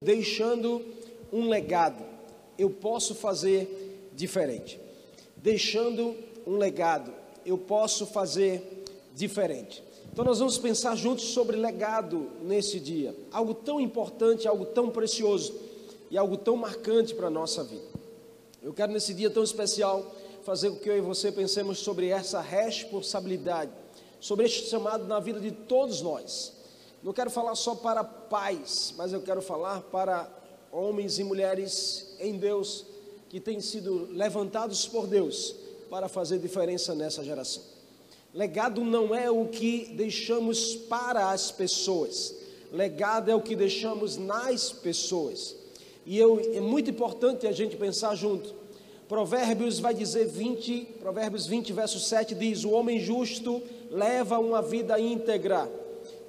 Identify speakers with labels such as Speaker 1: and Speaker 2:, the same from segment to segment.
Speaker 1: deixando um legado. Eu posso fazer diferente. Deixando um legado. Eu posso fazer diferente. Então nós vamos pensar juntos sobre legado nesse dia. Algo tão importante, algo tão precioso e algo tão marcante para a nossa vida. Eu quero nesse dia tão especial fazer com que eu e você pensemos sobre essa responsabilidade, sobre este chamado na vida de todos nós. Não quero falar só para pais, mas eu quero falar para homens e mulheres em Deus que têm sido levantados por Deus para fazer diferença nessa geração. Legado não é o que deixamos para as pessoas, legado é o que deixamos nas pessoas. E eu, é muito importante a gente pensar junto. Provérbios vai dizer 20, Provérbios 20, verso 7 diz: O homem justo leva uma vida íntegra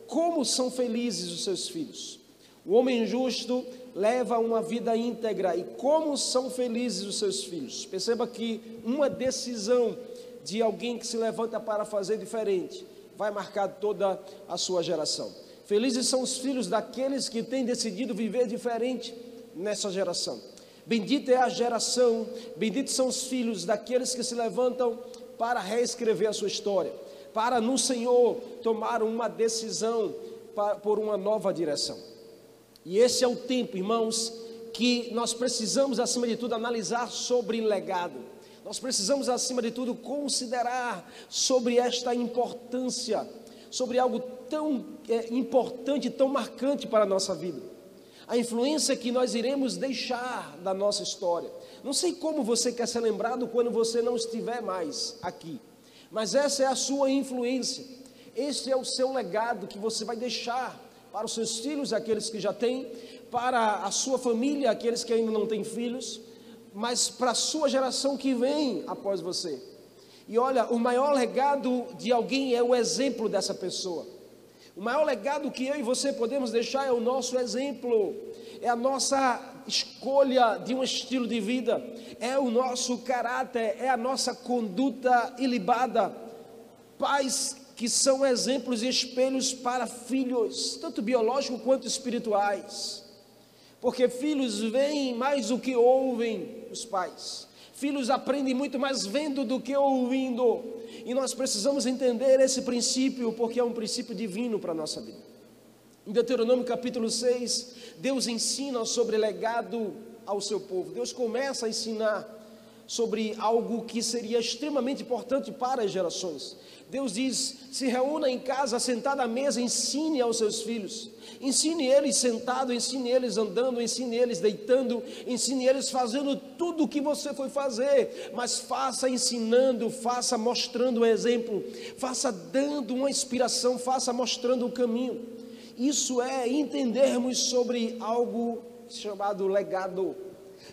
Speaker 1: como são felizes os seus filhos. O homem justo leva uma vida íntegra e como são felizes os seus filhos. Perceba que uma decisão de alguém que se levanta para fazer diferente vai marcar toda a sua geração. Felizes são os filhos daqueles que têm decidido viver diferente nessa geração. Bendita é a geração, benditos são os filhos daqueles que se levantam para reescrever a sua história para no Senhor tomar uma decisão para, por uma nova direção. E esse é o tempo, irmãos, que nós precisamos, acima de tudo, analisar sobre legado. Nós precisamos, acima de tudo, considerar sobre esta importância, sobre algo tão é, importante, tão marcante para a nossa vida. A influência que nós iremos deixar da nossa história. Não sei como você quer ser lembrado quando você não estiver mais aqui. Mas essa é a sua influência, esse é o seu legado que você vai deixar para os seus filhos, aqueles que já têm, para a sua família, aqueles que ainda não têm filhos, mas para a sua geração que vem após você. E olha, o maior legado de alguém é o exemplo dessa pessoa. O maior legado que eu e você podemos deixar é o nosso exemplo, é a nossa escolha de um estilo de vida, é o nosso caráter, é a nossa conduta ilibada. Pais que são exemplos e espelhos para filhos, tanto biológicos quanto espirituais. Porque filhos veem mais do que ouvem os pais. Filhos aprendem muito mais vendo do que ouvindo. E nós precisamos entender esse princípio, porque é um princípio divino para a nossa vida. Em Deuteronômio capítulo 6, Deus ensina sobre legado ao seu povo. Deus começa a ensinar sobre algo que seria extremamente importante para as gerações. Deus diz: se reúna em casa, sentado à mesa, ensine aos seus filhos. Ensine eles sentado, ensine eles andando, ensine eles deitando, ensine eles fazendo tudo o que você foi fazer, mas faça ensinando, faça mostrando o exemplo, faça dando uma inspiração, faça mostrando o caminho. Isso é entendermos sobre algo chamado legado,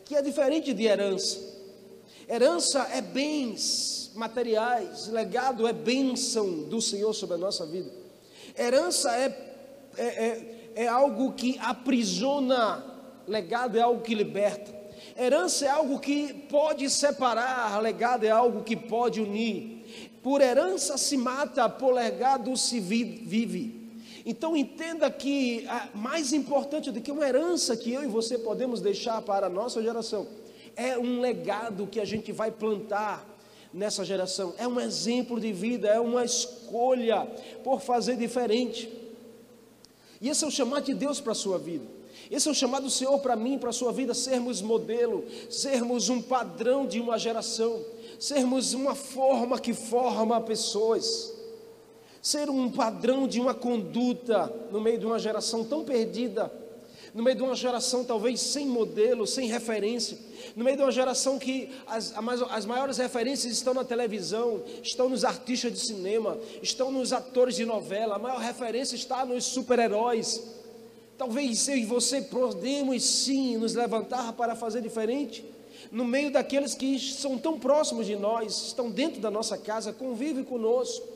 Speaker 1: que é diferente de herança. Herança é bens materiais, legado é bênção do Senhor sobre a nossa vida. Herança é, é, é, é algo que aprisiona, legado é algo que liberta. Herança é algo que pode separar, legado é algo que pode unir. Por herança se mata, por legado se vive. Então entenda que mais importante do que uma herança que eu e você podemos deixar para a nossa geração é um legado que a gente vai plantar nessa geração. É um exemplo de vida, é uma escolha por fazer diferente. E esse é o chamado de Deus para a sua vida. Esse é o chamado do Senhor para mim, para a sua vida, sermos modelo, sermos um padrão de uma geração, sermos uma forma que forma pessoas ser um padrão de uma conduta no meio de uma geração tão perdida, no meio de uma geração talvez sem modelo, sem referência, no meio de uma geração que as, as maiores referências estão na televisão, estão nos artistas de cinema, estão nos atores de novela, a maior referência está nos super-heróis. Talvez eu e você podemos sim nos levantar para fazer diferente, no meio daqueles que são tão próximos de nós, estão dentro da nossa casa, convivem conosco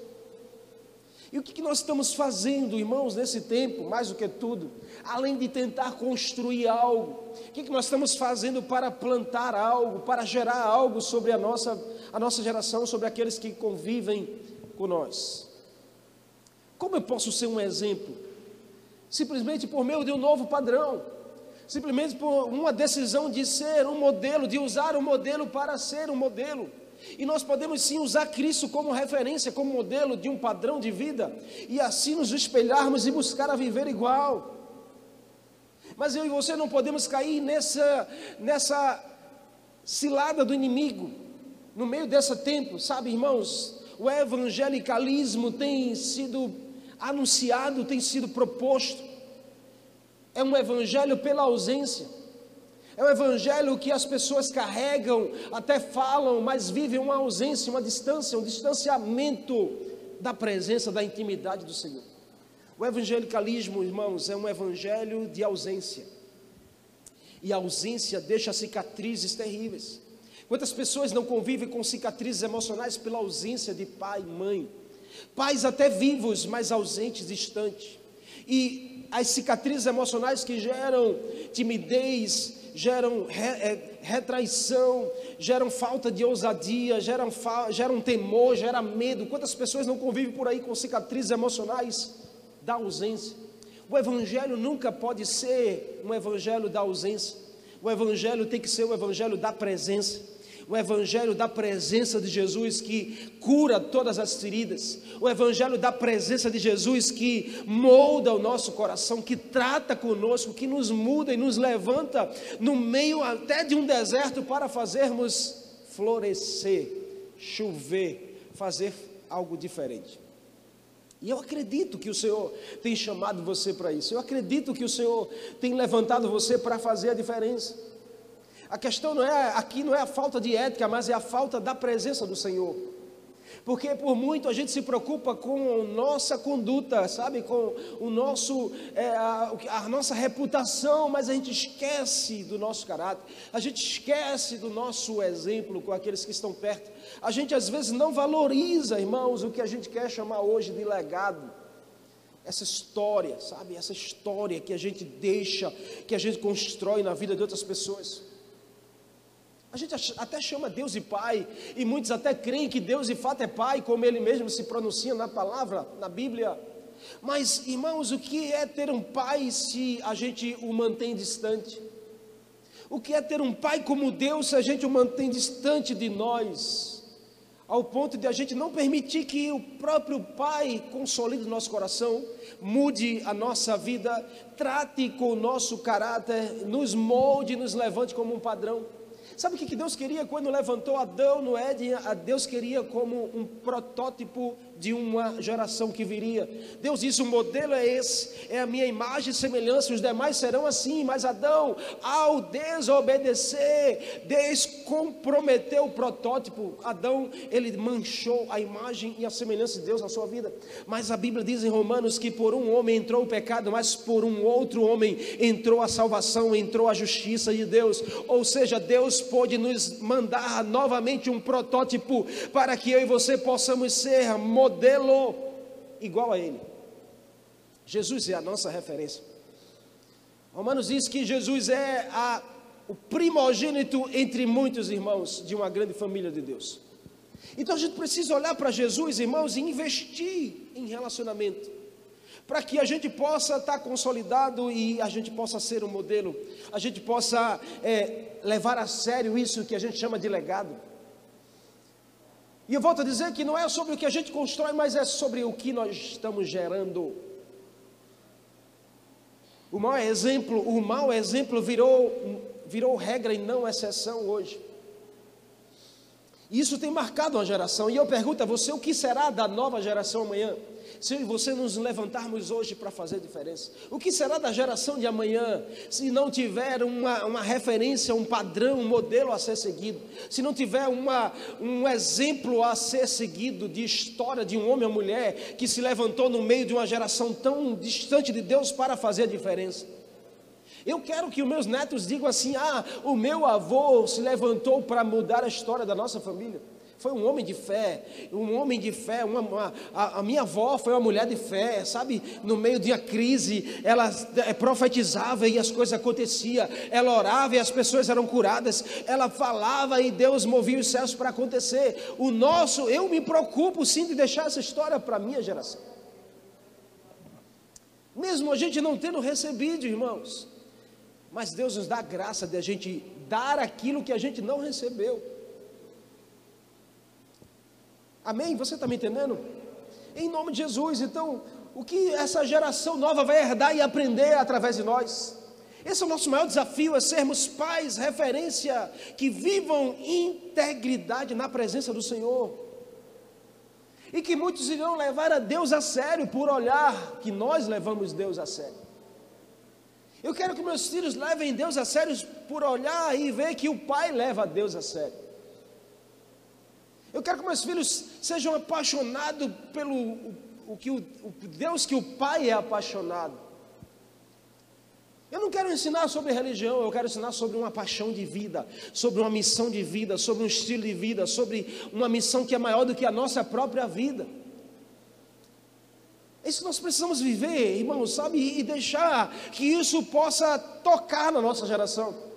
Speaker 1: e o que nós estamos fazendo, irmãos, nesse tempo, mais do que tudo, além de tentar construir algo, o que nós estamos fazendo para plantar algo, para gerar algo sobre a nossa, a nossa geração, sobre aqueles que convivem com nós? Como eu posso ser um exemplo? Simplesmente por meio de um novo padrão, simplesmente por uma decisão de ser um modelo, de usar o modelo para ser um modelo. E nós podemos sim usar Cristo como referência, como modelo de um padrão de vida, e assim nos espelharmos e buscar a viver igual. Mas eu e você não podemos cair nessa, nessa cilada do inimigo, no meio desse tempo, sabe, irmãos? O evangelicalismo tem sido anunciado, tem sido proposto, é um evangelho pela ausência. É um evangelho que as pessoas carregam, até falam, mas vivem uma ausência, uma distância, um distanciamento da presença, da intimidade do Senhor. O evangelicalismo, irmãos, é um evangelho de ausência. E a ausência deixa cicatrizes terríveis. Quantas pessoas não convivem com cicatrizes emocionais pela ausência de pai e mãe? Pais até vivos, mas ausentes, distantes. E as cicatrizes emocionais que geram timidez, geram re, é, retraição, geram falta de ousadia, geram, geram temor, geram medo. Quantas pessoas não convivem por aí com cicatrizes emocionais da ausência? O evangelho nunca pode ser um evangelho da ausência. O evangelho tem que ser o evangelho da presença o evangelho da presença de Jesus que cura todas as feridas, o evangelho da presença de Jesus que molda o nosso coração, que trata conosco, que nos muda e nos levanta no meio até de um deserto para fazermos florescer, chover, fazer algo diferente. E eu acredito que o Senhor tem chamado você para isso. Eu acredito que o Senhor tem levantado você para fazer a diferença. A questão não é aqui não é a falta de ética, mas é a falta da presença do Senhor. Porque por muito a gente se preocupa com nossa conduta, sabe, com o nosso, é, a, a, nossa reputação, mas a gente esquece do nosso caráter, a gente esquece do nosso exemplo com aqueles que estão perto. A gente às vezes não valoriza, irmãos, o que a gente quer chamar hoje de legado. Essa história, sabe, essa história que a gente deixa, que a gente constrói na vida de outras pessoas. A gente até chama Deus de Pai, e muitos até creem que Deus de fato é Pai, como Ele mesmo se pronuncia na palavra, na Bíblia. Mas, irmãos, o que é ter um pai se a gente o mantém distante? O que é ter um pai como Deus se a gente o mantém distante de nós? Ao ponto de a gente não permitir que o próprio Pai consolide o nosso coração, mude a nossa vida, trate com o nosso caráter, nos molde, nos levante como um padrão. Sabe o que Deus queria quando levantou Adão no Éden? Deus queria como um protótipo de uma geração que viria. Deus disse: o modelo é esse, é a minha imagem e semelhança, os demais serão assim. Mas Adão, ao desobedecer, descomprometeu o protótipo. Adão, ele manchou a imagem e a semelhança de Deus na sua vida. Mas a Bíblia diz em Romanos que por um homem entrou o pecado, mas por um outro homem entrou a salvação, entrou a justiça de Deus. Ou seja, Deus pôde nos mandar novamente um protótipo para que eu e você possamos ser modelo modelo igual a ele. Jesus é a nossa referência. Romanos diz que Jesus é a, o primogênito entre muitos irmãos de uma grande família de Deus. Então a gente precisa olhar para Jesus, irmãos, e investir em relacionamento, para que a gente possa estar consolidado e a gente possa ser um modelo, a gente possa é, levar a sério isso que a gente chama de legado. E eu volto a dizer que não é sobre o que a gente constrói, mas é sobre o que nós estamos gerando. O mau exemplo, o mau exemplo virou, virou regra e não exceção hoje. Isso tem marcado uma geração. E eu pergunto a você: o que será da nova geração amanhã? Se você nos levantarmos hoje para fazer diferença? O que será da geração de amanhã se não tiver uma, uma referência, um padrão, um modelo a ser seguido? Se não tiver uma, um exemplo a ser seguido de história de um homem ou mulher que se levantou no meio de uma geração tão distante de Deus para fazer a diferença? Eu quero que os meus netos digam assim: ah, o meu avô se levantou para mudar a história da nossa família. Foi um homem de fé, um homem de fé. Uma, uma a, a, minha avó foi uma mulher de fé, sabe? No meio de uma crise, ela é, profetizava e as coisas aconteciam. Ela orava e as pessoas eram curadas. Ela falava e Deus movia os céus para acontecer. O nosso, eu me preocupo sim de deixar essa história para a minha geração. Mesmo a gente não tendo recebido, irmãos. Mas Deus nos dá a graça de a gente dar aquilo que a gente não recebeu. Amém? Você está me entendendo? Em nome de Jesus, então, o que essa geração nova vai herdar e aprender através de nós? Esse é o nosso maior desafio, é sermos pais, referência, que vivam integridade na presença do Senhor. E que muitos irão levar a Deus a sério por olhar que nós levamos Deus a sério. Eu quero que meus filhos levem Deus a sério por olhar e ver que o pai leva Deus a sério. Eu quero que meus filhos sejam apaixonados pelo o, que o, o Deus que o pai é apaixonado. Eu não quero ensinar sobre religião, eu quero ensinar sobre uma paixão de vida, sobre uma missão de vida, sobre um estilo de vida, sobre uma missão que é maior do que a nossa própria vida. Isso nós precisamos viver, irmãos, sabe? E deixar que isso possa tocar na nossa geração.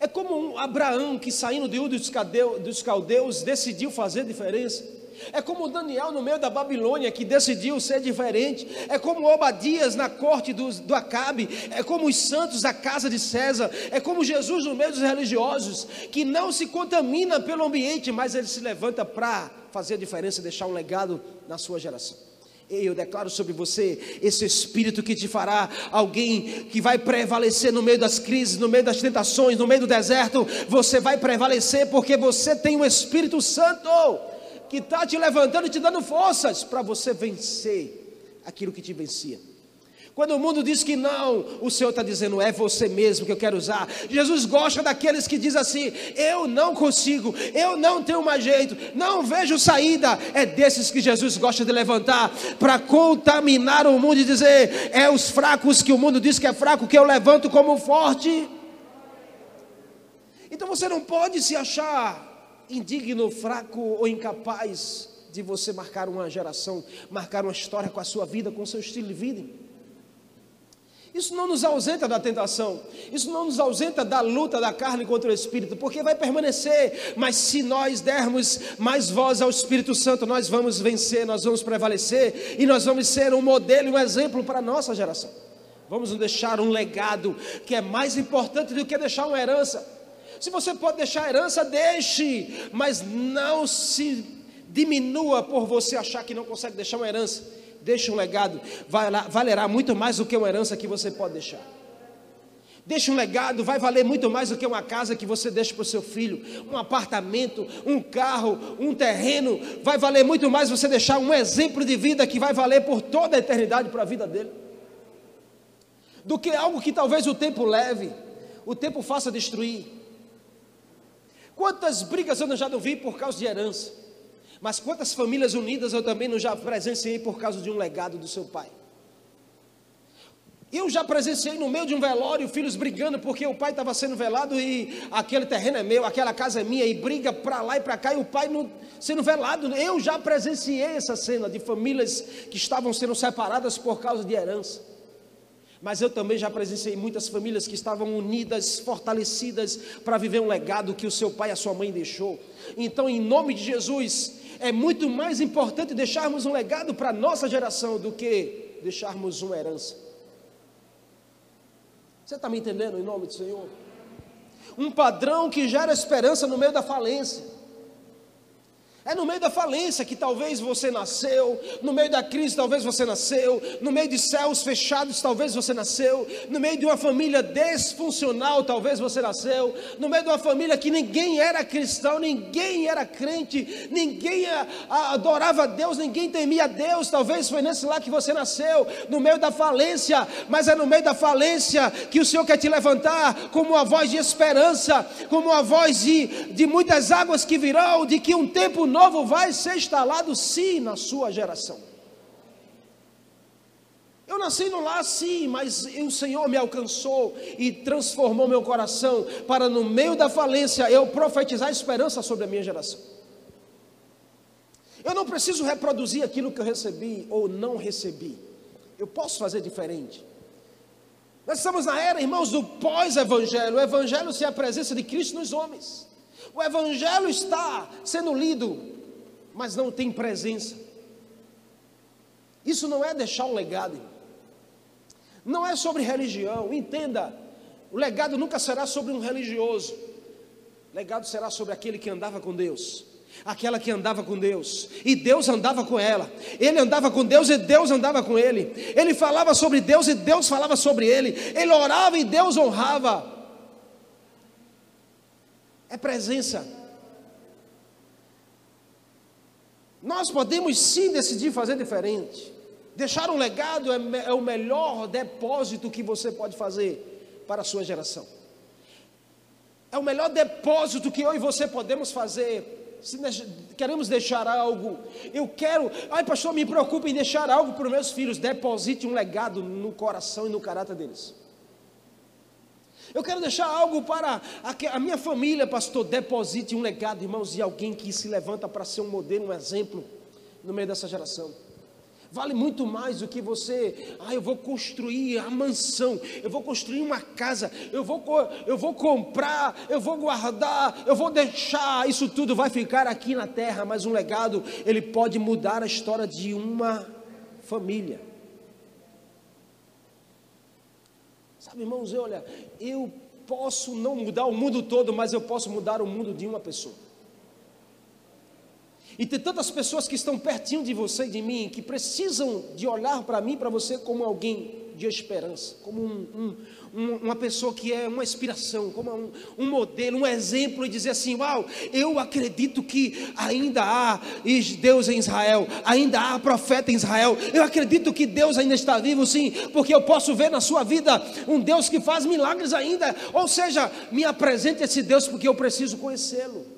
Speaker 1: É como um Abraão que saindo de Ur dos Caldeus decidiu fazer diferença. É como Daniel no meio da Babilônia que decidiu ser diferente. É como Obadias na corte do, do Acabe. É como os santos da casa de César. É como Jesus no meio dos religiosos que não se contamina pelo ambiente, mas ele se levanta para fazer a diferença e deixar um legado na sua geração. Eu declaro sobre você esse espírito que te fará alguém que vai prevalecer no meio das crises, no meio das tentações, no meio do deserto. Você vai prevalecer porque você tem o Espírito Santo que está te levantando e te dando forças para você vencer aquilo que te vencia. Quando o mundo diz que não, o Senhor está dizendo, é você mesmo que eu quero usar. Jesus gosta daqueles que dizem assim: eu não consigo, eu não tenho mais jeito, não vejo saída. É desses que Jesus gosta de levantar para contaminar o mundo e dizer: é os fracos que o mundo diz que é fraco, que eu levanto como forte. Então você não pode se achar indigno, fraco ou incapaz de você marcar uma geração, marcar uma história com a sua vida, com o seu estilo de vida. Isso não nos ausenta da tentação, isso não nos ausenta da luta da carne contra o Espírito, porque vai permanecer, mas se nós dermos mais voz ao Espírito Santo, nós vamos vencer, nós vamos prevalecer e nós vamos ser um modelo e um exemplo para a nossa geração. Vamos deixar um legado que é mais importante do que deixar uma herança. Se você pode deixar herança, deixe, mas não se diminua por você achar que não consegue deixar uma herança deixa um legado, valerá muito mais do que uma herança que você pode deixar. Deixa um legado, vai valer muito mais do que uma casa que você deixa para o seu filho, um apartamento, um carro, um terreno. Vai valer muito mais você deixar um exemplo de vida que vai valer por toda a eternidade para a vida dele, do que algo que talvez o tempo leve, o tempo faça destruir. Quantas brigas eu já não vi por causa de herança? Mas quantas famílias unidas eu também não já presenciei por causa de um legado do seu pai? Eu já presenciei no meio de um velório filhos brigando porque o pai estava sendo velado e aquele terreno é meu, aquela casa é minha, e briga para lá e para cá e o pai não, sendo velado. Eu já presenciei essa cena de famílias que estavam sendo separadas por causa de herança. Mas eu também já presenciei muitas famílias que estavam unidas, fortalecidas para viver um legado que o seu pai e a sua mãe deixou. Então, em nome de Jesus, é muito mais importante deixarmos um legado para a nossa geração do que deixarmos uma herança. Você está me entendendo em nome do Senhor? Um padrão que gera esperança no meio da falência. É no meio da falência que talvez você nasceu, no meio da crise talvez você nasceu, no meio de céus fechados talvez você nasceu, no meio de uma família desfuncional talvez você nasceu, no meio de uma família que ninguém era cristão, ninguém era crente, ninguém adorava Deus, ninguém temia Deus, talvez foi nesse lá que você nasceu, no meio da falência, mas é no meio da falência que o Senhor quer te levantar como uma voz de esperança, como uma voz de, de muitas águas que virão, de que um tempo novo vai ser instalado sim na sua geração. Eu nasci no lar sim, mas o Senhor me alcançou e transformou meu coração para no meio da falência eu profetizar esperança sobre a minha geração. Eu não preciso reproduzir aquilo que eu recebi ou não recebi. Eu posso fazer diferente. Nós estamos na era, irmãos, do pós-evangelho. O evangelho é a presença de Cristo nos homens. O Evangelho está sendo lido, mas não tem presença. Isso não é deixar um legado, não é sobre religião, entenda. O legado nunca será sobre um religioso. O legado será sobre aquele que andava com Deus. Aquela que andava com Deus, e Deus andava com ela. Ele andava com Deus e Deus andava com ele. Ele falava sobre Deus e Deus falava sobre ele. Ele orava e Deus honrava. É presença. Nós podemos sim decidir fazer diferente. Deixar um legado é, é o melhor depósito que você pode fazer para a sua geração. É o melhor depósito que eu e você podemos fazer. Se queremos deixar algo, eu quero, ai pastor, me preocupe em deixar algo para os meus filhos. Deposite um legado no coração e no caráter deles. Eu quero deixar algo para a, minha família, pastor. Deposite um legado, irmãos, de alguém que se levanta para ser um modelo, um exemplo no meio dessa geração. Vale muito mais do que você, ah, eu vou construir a mansão, eu vou construir uma casa, eu vou, eu vou comprar, eu vou guardar, eu vou deixar, isso tudo vai ficar aqui na terra, mas um legado, ele pode mudar a história de uma família. Sabe, irmãos, olha, eu posso não mudar o mundo todo, mas eu posso mudar o mundo de uma pessoa. E tem tantas pessoas que estão pertinho de você e de mim, que precisam de olhar para mim, para você, como alguém de esperança, como um, um, uma pessoa que é uma inspiração, como um, um, modelo, um exemplo, e dizer assim: Uau, eu acredito que ainda há Deus em Israel, ainda há profeta em Israel, eu acredito que Deus ainda está vivo, sim, porque eu posso ver na sua vida um Deus que faz milagres ainda, ou seja, me apresente esse Deus porque eu preciso conhecê-lo.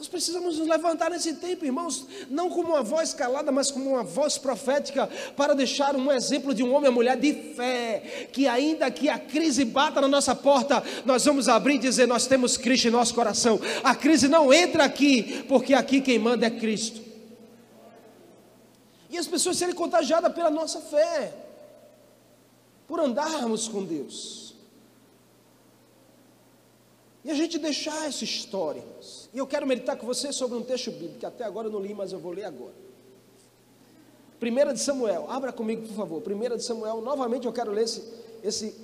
Speaker 1: Nós precisamos nos levantar nesse tempo, irmãos, não como uma voz calada, mas como uma voz profética, para deixar um exemplo de um homem e mulher de fé, que ainda que a crise bata na nossa porta, nós vamos abrir e dizer: Nós temos Cristo em nosso coração. A crise não entra aqui, porque aqui quem manda é Cristo. E as pessoas serem contagiadas pela nossa fé, por andarmos com Deus. E a gente deixar essa história, irmãos. E eu quero meditar com você sobre um texto bíblico, que até agora eu não li, mas eu vou ler agora. Primeira de Samuel, abra comigo, por favor. Primeira de Samuel, novamente eu quero ler esse, esse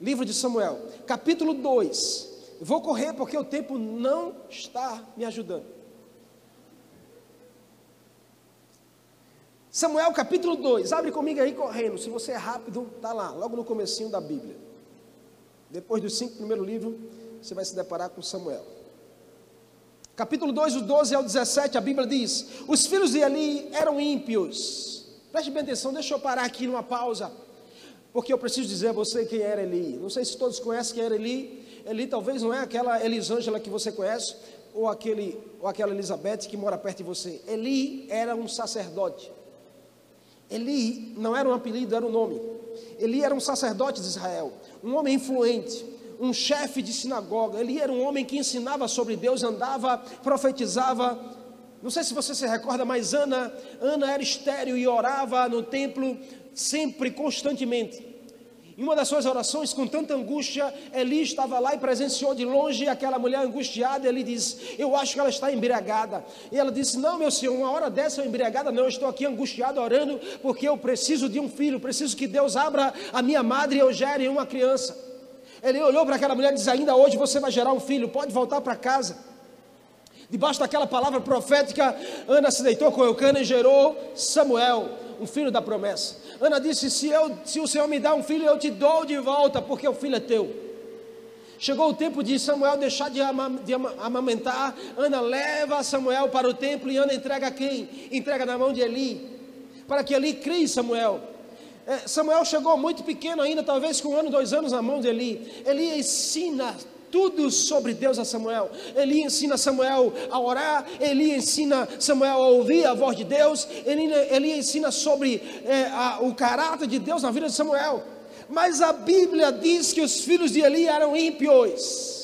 Speaker 1: livro de Samuel, capítulo 2. Vou correr porque o tempo não está me ajudando. Samuel capítulo 2, abre comigo aí correndo. Se você é rápido, está lá, logo no comecinho da Bíblia. Depois dos cinco primeiros livros, você vai se deparar com Samuel. Capítulo 2, do 12 ao 17, a Bíblia diz: Os filhos de Eli eram ímpios. Preste bem atenção, deixa eu parar aqui numa pausa, porque eu preciso dizer a você quem era Eli. Não sei se todos conhecem quem era Eli. Eli talvez não é aquela Elisângela que você conhece, ou, aquele, ou aquela Elizabeth que mora perto de você. Eli era um sacerdote. Eli não era um apelido, era um nome. Eli era um sacerdote de Israel, um homem influente um chefe de sinagoga, ele era um homem que ensinava sobre Deus, andava, profetizava. Não sei se você se recorda, mas Ana, Ana era estéreo e orava no templo sempre, constantemente. Em uma das suas orações, com tanta angústia, Eli estava lá e presenciou de longe aquela mulher angustiada. Ele disse: Eu acho que ela está embriagada. E ela disse: Não, meu senhor, uma hora dessa eu embriagada, não. Eu estou aqui angustiado orando porque eu preciso de um filho. Preciso que Deus abra a minha madre e eu gere uma criança. Ele olhou para aquela mulher e disse: Ainda hoje você vai gerar um filho, pode voltar para casa. Debaixo daquela palavra profética, Ana se deitou com Eucana e gerou Samuel, um filho da promessa. Ana disse: se, eu, se o Senhor me dá um filho, eu te dou de volta, porque o filho é teu. Chegou o tempo de Samuel deixar de, de amamentar. Ana leva Samuel para o templo e Ana entrega quem? Entrega na mão de Eli, para que Eli crie Samuel. É, Samuel chegou muito pequeno ainda, talvez com um ano, dois anos na mão de Eli. Eli ensina tudo sobre Deus a Samuel. Eli ensina Samuel a orar, Eli ensina Samuel a ouvir a voz de Deus, Eli ensina sobre é, a, o caráter de Deus na vida de Samuel. Mas a Bíblia diz que os filhos de Eli eram ímpios.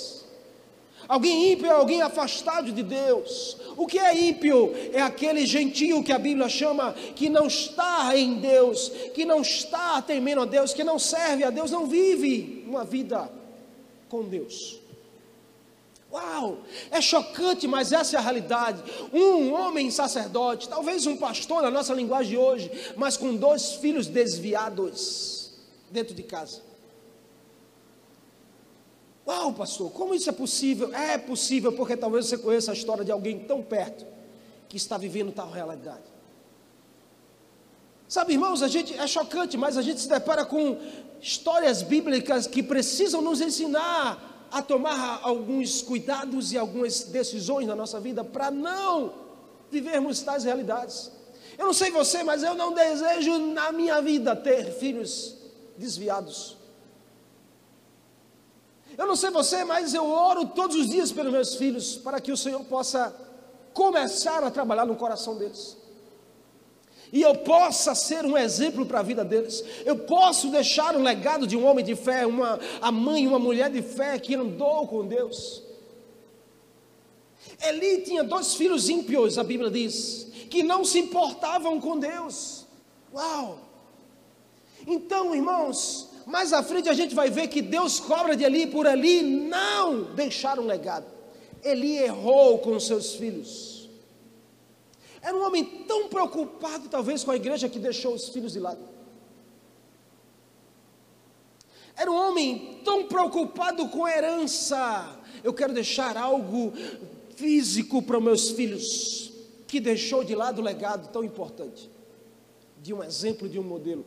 Speaker 1: Alguém ímpio é alguém afastado de Deus. O que é ímpio? É aquele gentio que a Bíblia chama que não está em Deus, que não está temendo a Deus, que não serve a Deus, não vive uma vida com Deus. Uau, é chocante, mas essa é a realidade. Um homem sacerdote, talvez um pastor na nossa linguagem hoje, mas com dois filhos desviados dentro de casa. Uau, pastor, como isso é possível? É possível porque talvez você conheça a história de alguém tão perto que está vivendo tal realidade. Sabe, irmãos, a gente é chocante, mas a gente se depara com histórias bíblicas que precisam nos ensinar a tomar alguns cuidados e algumas decisões na nossa vida para não vivermos tais realidades. Eu não sei você, mas eu não desejo na minha vida ter filhos desviados. Eu não sei você, mas eu oro todos os dias pelos meus filhos para que o Senhor possa começar a trabalhar no coração deles. E eu possa ser um exemplo para a vida deles. Eu posso deixar um legado de um homem de fé, uma a mãe, uma mulher de fé que andou com Deus. Eli tinha dois filhos ímpios, a Bíblia diz, que não se importavam com Deus. Uau! Então, irmãos, mais à frente a gente vai ver que Deus cobra de Eli por Eli não deixar um legado. Eli errou com seus filhos. Era um homem tão preocupado, talvez, com a igreja que deixou os filhos de lado. Era um homem tão preocupado com a herança. Eu quero deixar algo físico para meus filhos, que deixou de lado o legado tão importante de um exemplo, de um modelo.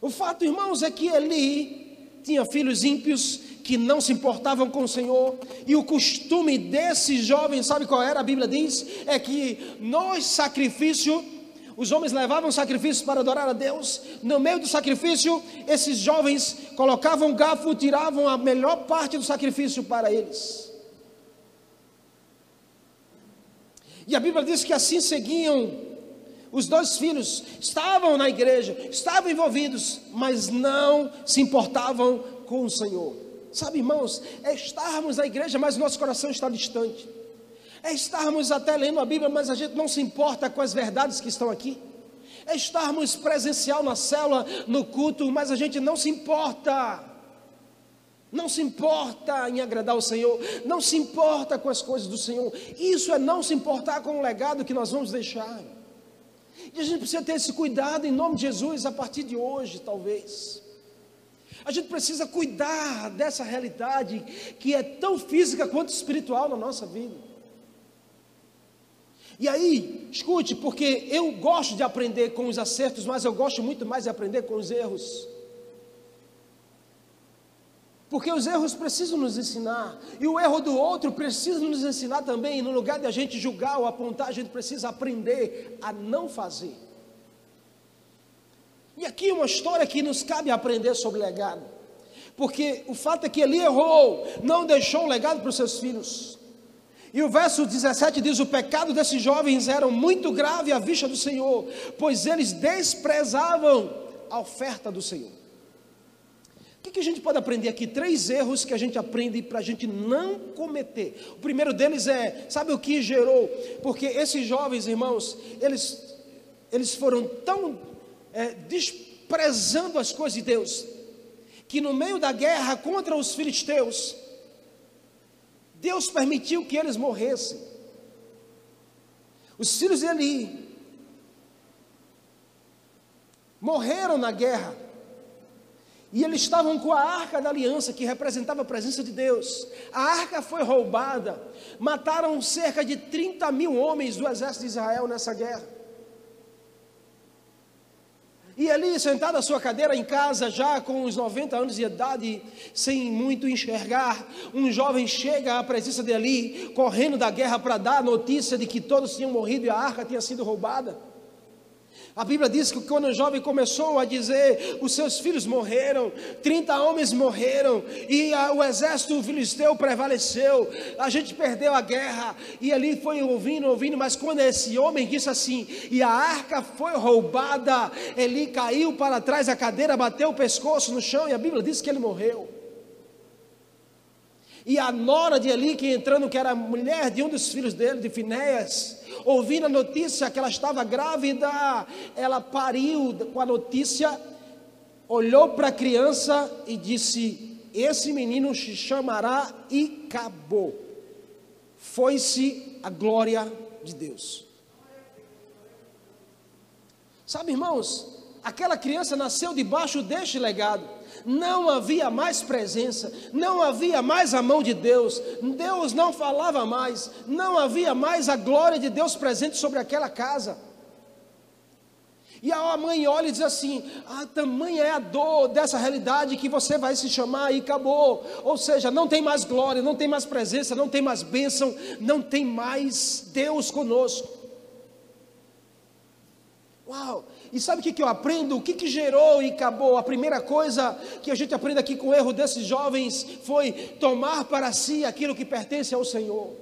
Speaker 1: O fato, irmãos, é que Eli tinha filhos ímpios que não se importavam com o Senhor, e o costume desses jovens, sabe qual era? A Bíblia diz: é que nós sacrifício, os homens levavam sacrifícios para adorar a Deus, no meio do sacrifício, esses jovens colocavam garfo, tiravam a melhor parte do sacrifício para eles. E a Bíblia diz que assim seguiam os dois filhos, estavam na igreja, estavam envolvidos, mas não se importavam com o Senhor. Sabe, irmãos, é estarmos na igreja, mas o nosso coração está distante. É estarmos até lendo a Bíblia, mas a gente não se importa com as verdades que estão aqui. É estarmos presencial na célula, no culto, mas a gente não se importa. Não se importa em agradar o Senhor, não se importa com as coisas do Senhor. Isso é não se importar com o legado que nós vamos deixar. E a gente precisa ter esse cuidado em nome de Jesus a partir de hoje, talvez. A gente precisa cuidar dessa realidade que é tão física quanto espiritual na nossa vida. E aí, escute, porque eu gosto de aprender com os acertos, mas eu gosto muito mais de aprender com os erros. Porque os erros precisam nos ensinar, e o erro do outro precisa nos ensinar também. No lugar de a gente julgar ou apontar, a gente precisa aprender a não fazer. E aqui uma história que nos cabe aprender sobre legado. Porque o fato é que ele errou, não deixou um legado para os seus filhos. E o verso 17 diz: O pecado desses jovens era muito grave à vista do Senhor, pois eles desprezavam a oferta do Senhor. Que, que a gente pode aprender aqui? Três erros que a gente aprende para a gente não cometer. O primeiro deles é: sabe o que gerou? Porque esses jovens, irmãos, eles, eles foram tão é, desprezando as coisas de Deus, que no meio da guerra contra os filisteus, Deus permitiu que eles morressem. Os filhos de Eli morreram na guerra. E eles estavam com a arca da aliança, que representava a presença de Deus. A arca foi roubada. Mataram cerca de 30 mil homens do exército de Israel nessa guerra. E ali, sentado à sua cadeira em casa, já com os 90 anos de idade, sem muito enxergar, um jovem chega à presença de correndo da guerra para dar a notícia de que todos tinham morrido e a arca tinha sido roubada. A Bíblia diz que quando o jovem começou a dizer, os seus filhos morreram, 30 homens morreram, e a, o exército filisteu prevaleceu, a gente perdeu a guerra, e ali foi ouvindo, ouvindo, mas quando esse homem disse assim, e a arca foi roubada, ele caiu para trás da cadeira, bateu o pescoço no chão, e a Bíblia diz que ele morreu. E a nora de Eli, que entrando, que era mulher de um dos filhos dele, de Finéias, ouvindo a notícia que ela estava grávida, ela pariu com a notícia, olhou para a criança e disse: Esse menino se chamará e acabou. Foi-se a glória de Deus. Sabe, irmãos, aquela criança nasceu debaixo deste legado. Não havia mais presença, não havia mais a mão de Deus, Deus não falava mais, não havia mais a glória de Deus presente sobre aquela casa. E a mãe olha e diz assim: a ah, tamanha é a dor dessa realidade que você vai se chamar e acabou. Ou seja, não tem mais glória, não tem mais presença, não tem mais bênção, não tem mais Deus conosco. Uau! E sabe o que, que eu aprendo? O que, que gerou e acabou? A primeira coisa que a gente aprende aqui com o erro desses jovens foi tomar para si aquilo que pertence ao Senhor.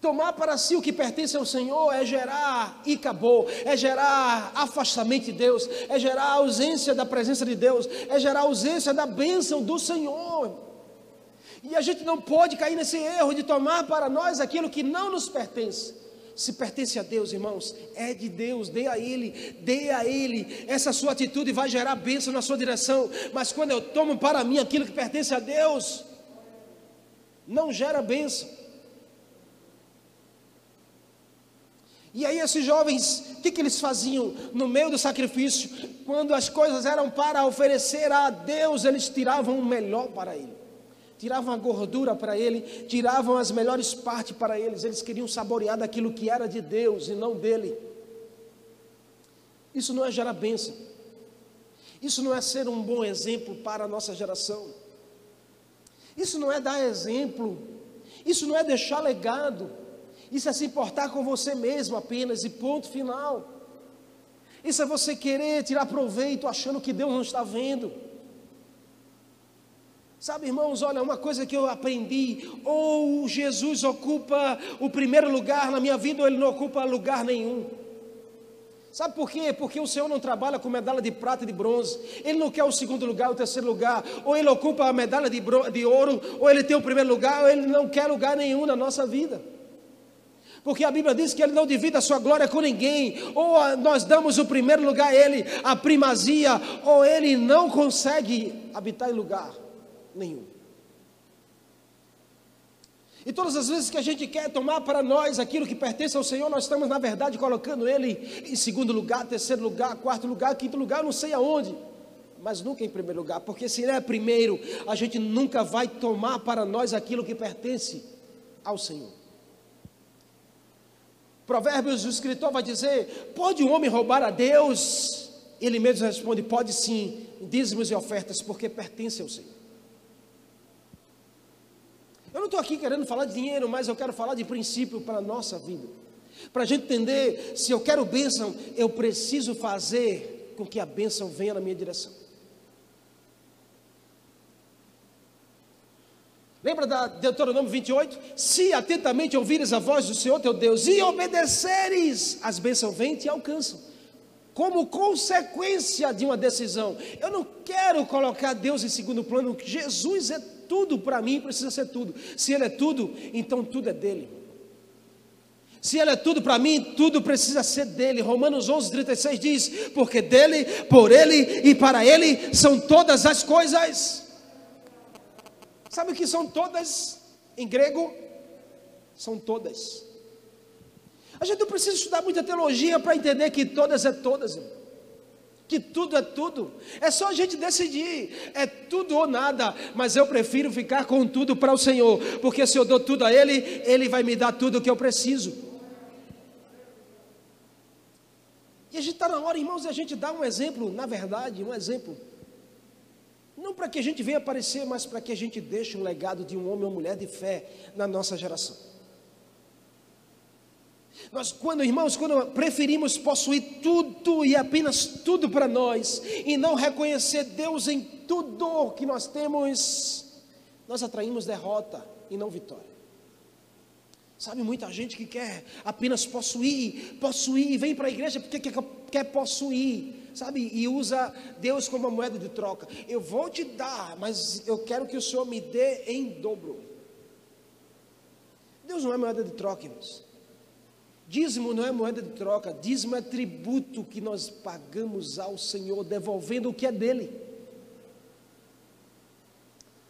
Speaker 1: Tomar para si o que pertence ao Senhor é gerar e acabou, é gerar afastamento de Deus, é gerar ausência da presença de Deus, é gerar ausência da bênção do Senhor. E a gente não pode cair nesse erro de tomar para nós aquilo que não nos pertence. Se pertence a Deus, irmãos, é de Deus, dê a Ele, dê a Ele. Essa sua atitude vai gerar bênção na sua direção. Mas quando eu tomo para mim aquilo que pertence a Deus, não gera bênção. E aí esses jovens, o que, que eles faziam no meio do sacrifício? Quando as coisas eram para oferecer a Deus, eles tiravam o melhor para ele. Tiravam a gordura para ele, tiravam as melhores partes para eles. Eles queriam saborear daquilo que era de Deus e não dele. Isso não é gerar bênção. Isso não é ser um bom exemplo para a nossa geração. Isso não é dar exemplo. Isso não é deixar legado. Isso é se importar com você mesmo apenas e ponto final. Isso é você querer tirar proveito achando que Deus não está vendo. Sabe, irmãos, olha, uma coisa que eu aprendi: ou Jesus ocupa o primeiro lugar na minha vida, ou ele não ocupa lugar nenhum. Sabe por quê? Porque o Senhor não trabalha com medalha de prata e de bronze. Ele não quer o segundo lugar, o terceiro lugar. Ou ele ocupa a medalha de, de ouro, ou ele tem o primeiro lugar, ou ele não quer lugar nenhum na nossa vida. Porque a Bíblia diz que ele não divide a sua glória com ninguém, ou nós damos o primeiro lugar a ele, a primazia, ou ele não consegue habitar em lugar nenhum. E todas as vezes que a gente quer tomar para nós aquilo que pertence ao Senhor, nós estamos, na verdade, colocando Ele em segundo lugar, terceiro lugar, quarto lugar, quinto lugar, não sei aonde, mas nunca em primeiro lugar, porque se Ele é primeiro, a gente nunca vai tomar para nós aquilo que pertence ao Senhor. Provérbios, o escritor vai dizer: pode um homem roubar a Deus? Ele mesmo responde: pode sim, dízimos e ofertas, porque pertence ao Senhor. Eu não estou aqui querendo falar de dinheiro, mas eu quero falar de princípio para a nossa vida. Para a gente entender, se eu quero bênção, eu preciso fazer com que a bênção venha na minha direção. Lembra da Deuteronômio 28? Se atentamente ouvires a voz do Senhor teu Deus e obedeceres, as bênçãos vêm e te alcançam. Como consequência de uma decisão. Eu não quero colocar Deus em segundo plano. Jesus é tudo para mim, precisa ser tudo. Se Ele é tudo, então tudo é dele. Se Ele é tudo para mim, tudo precisa ser dele. Romanos 11, 36 diz: Porque dele, por Ele e para Ele são todas as coisas. Sabe o que são todas em grego? São todas. A gente não precisa estudar muita teologia para entender que todas é todas. Que tudo é tudo. É só a gente decidir. É tudo ou nada. Mas eu prefiro ficar com tudo para o Senhor. Porque se eu dou tudo a Ele, Ele vai me dar tudo o que eu preciso. E a gente está na hora, irmãos, de a gente dar um exemplo, na verdade, um exemplo não para que a gente venha aparecer, mas para que a gente deixe um legado de um homem ou mulher de fé na nossa geração. Nós, quando, irmãos, quando preferimos possuir tudo e apenas tudo para nós, e não reconhecer Deus em tudo que nós temos, nós atraímos derrota e não vitória. Sabe, muita gente que quer apenas possuir, possuir, vem para a igreja porque quer, quer possuir, sabe, e usa Deus como moeda de troca. Eu vou te dar, mas eu quero que o Senhor me dê em dobro. Deus não é moeda de troca, irmãos. Dízimo não é moeda de troca, dízimo é tributo que nós pagamos ao Senhor, devolvendo o que é dele.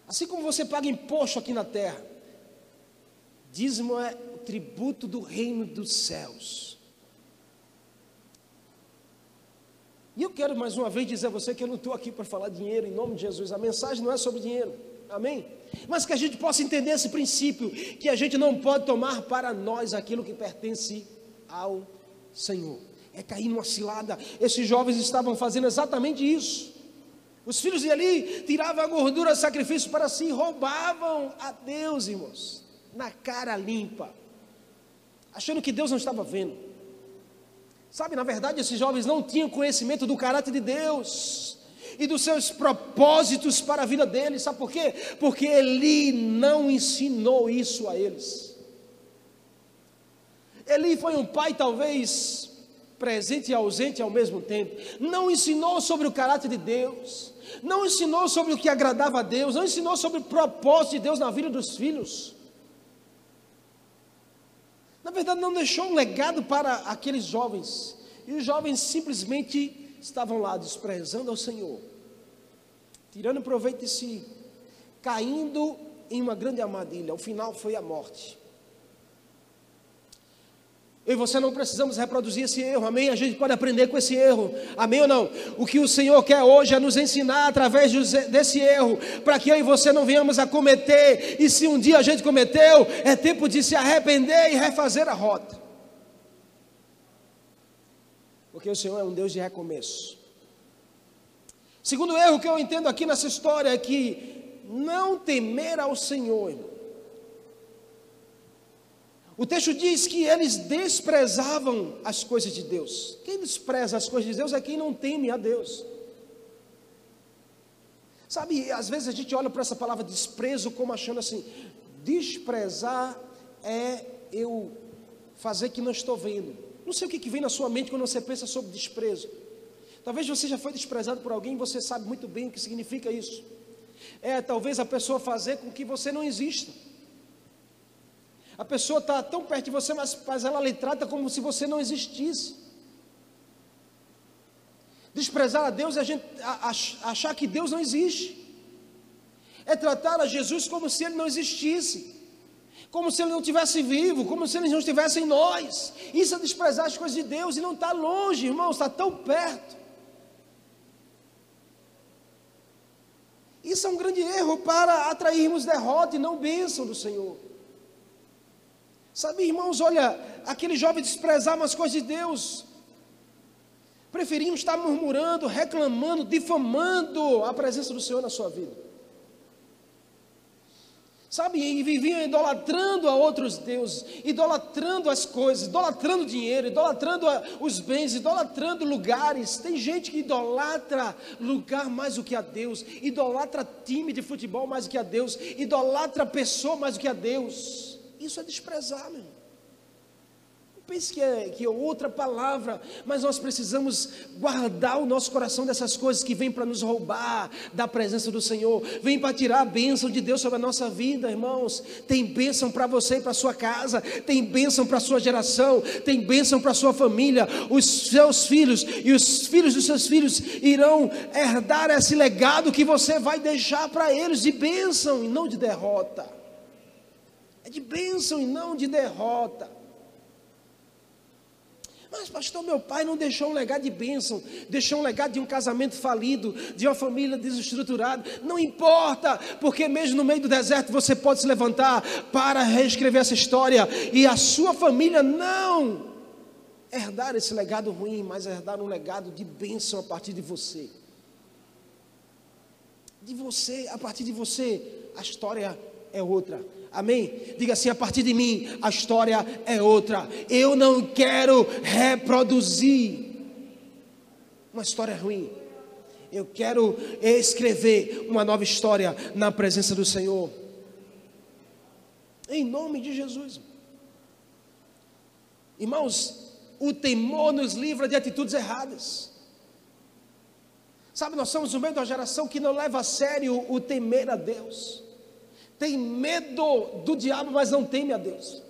Speaker 1: Assim como você paga imposto aqui na terra, dízimo é o tributo do reino dos céus. E eu quero mais uma vez dizer a você que eu não estou aqui para falar dinheiro, em nome de Jesus. A mensagem não é sobre dinheiro, amém? Mas que a gente possa entender esse princípio, que a gente não pode tomar para nós aquilo que pertence ao Senhor. É cair numa cilada. Esses jovens estavam fazendo exatamente isso. Os filhos de Eli tiravam a gordura sacrifício para si, roubavam a Deus, irmãos, na cara limpa, achando que Deus não estava vendo. Sabe, na verdade, esses jovens não tinham conhecimento do caráter de Deus e dos seus propósitos para a vida deles. Sabe por quê? Porque Eli não ensinou isso a eles. Eli foi um pai, talvez presente e ausente ao mesmo tempo. Não ensinou sobre o caráter de Deus não ensinou sobre o que agradava a Deus, não ensinou sobre o propósito de Deus na vida dos filhos. Na verdade, não deixou um legado para aqueles jovens. E os jovens simplesmente estavam lá desprezando ao Senhor, tirando proveito de si, caindo em uma grande armadilha. O final foi a morte. Eu e você não precisamos reproduzir esse erro, amém? A gente pode aprender com esse erro, amém ou não? O que o Senhor quer hoje é nos ensinar através desse erro, para que eu e você não venhamos a cometer, e se um dia a gente cometeu, é tempo de se arrepender e refazer a rota. Porque o Senhor é um Deus de recomeço. Segundo erro que eu entendo aqui nessa história é que não temer ao Senhor, irmão. O texto diz que eles desprezavam as coisas de Deus. Quem despreza as coisas de Deus é quem não teme a Deus. Sabe, às vezes a gente olha para essa palavra desprezo como achando assim: desprezar é eu fazer que não estou vendo. Não sei o que, que vem na sua mente quando você pensa sobre desprezo. Talvez você já foi desprezado por alguém e você sabe muito bem o que significa isso. É talvez a pessoa fazer com que você não exista. A pessoa está tão perto de você, mas, mas ela lhe trata como se você não existisse. Desprezar a Deus é a gente achar que Deus não existe. É tratar a Jesus como se ele não existisse. Como se ele não estivesse vivo, como se ele não estivesse em nós. Isso é desprezar as coisas de Deus e não está longe, irmãos, está tão perto. Isso é um grande erro para atrairmos derrota e não bênção do Senhor. Sabe, irmãos, olha, aquele jovem desprezava as coisas de Deus. Preferiam estar murmurando, reclamando, difamando a presença do Senhor na sua vida. Sabe, e viviam idolatrando a outros deuses, idolatrando as coisas, idolatrando dinheiro, idolatrando os bens, idolatrando lugares. Tem gente que idolatra lugar mais do que a Deus, idolatra time de futebol mais do que a Deus, idolatra pessoa mais do que a Deus. Isso é desprezar, meu irmão. Não pense que é, que é outra palavra, mas nós precisamos guardar o nosso coração dessas coisas que vêm para nos roubar da presença do Senhor, vem para tirar a bênção de Deus sobre a nossa vida, irmãos. Tem bênção para você e para sua casa, tem bênção para sua geração, tem bênção para sua família. Os seus filhos e os filhos dos seus filhos irão herdar esse legado que você vai deixar para eles de bênção e não de derrota é de bênção e não de derrota. Mas, pastor, meu pai não deixou um legado de bênção, deixou um legado de um casamento falido, de uma família desestruturada. Não importa, porque mesmo no meio do deserto você pode se levantar para reescrever essa história e a sua família não herdar esse legado ruim, mas herdar um legado de bênção a partir de você. De você, a partir de você, a história é outra. Amém? Diga assim: a partir de mim, a história é outra. Eu não quero reproduzir uma história ruim. Eu quero escrever uma nova história na presença do Senhor. Em nome de Jesus. Irmãos, o temor nos livra de atitudes erradas. Sabe, nós somos no meio uma geração que não leva a sério o temer a Deus tem medo do diabo, mas não teme a Deus.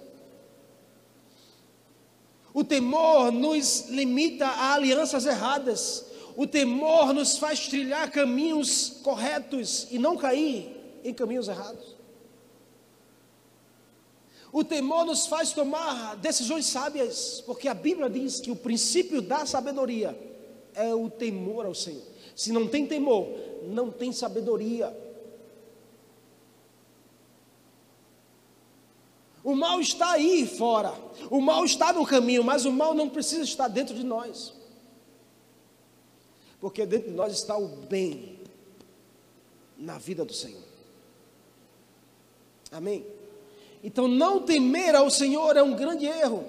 Speaker 1: O temor nos limita a alianças erradas. O temor nos faz trilhar caminhos corretos e não cair em caminhos errados. O temor nos faz tomar decisões sábias, porque a Bíblia diz que o princípio da sabedoria é o temor ao Senhor. Se não tem temor, não tem sabedoria. O mal está aí fora, o mal está no caminho, mas o mal não precisa estar dentro de nós, porque dentro de nós está o bem na vida do Senhor. Amém? Então, não temer ao Senhor é um grande erro,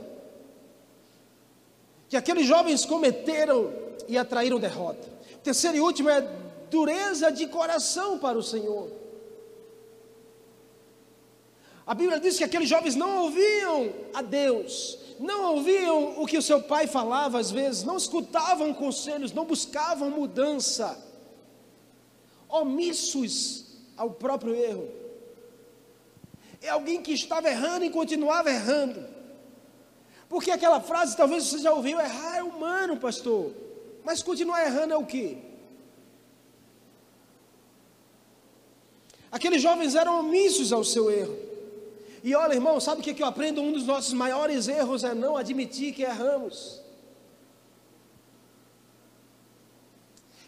Speaker 1: que aqueles jovens cometeram e atraíram derrota. Terceiro e último é dureza de coração para o Senhor. A Bíblia diz que aqueles jovens não ouviam a Deus, não ouviam o que o seu pai falava às vezes, não escutavam conselhos, não buscavam mudança, omissos ao próprio erro. É alguém que estava errando e continuava errando. Porque aquela frase talvez você já ouviu, errar é humano, pastor. Mas continuar errando é o quê? Aqueles jovens eram omissos ao seu erro. E olha, irmão, sabe o que, eu aprendo? Um dos nossos maiores erros é não admitir que erramos.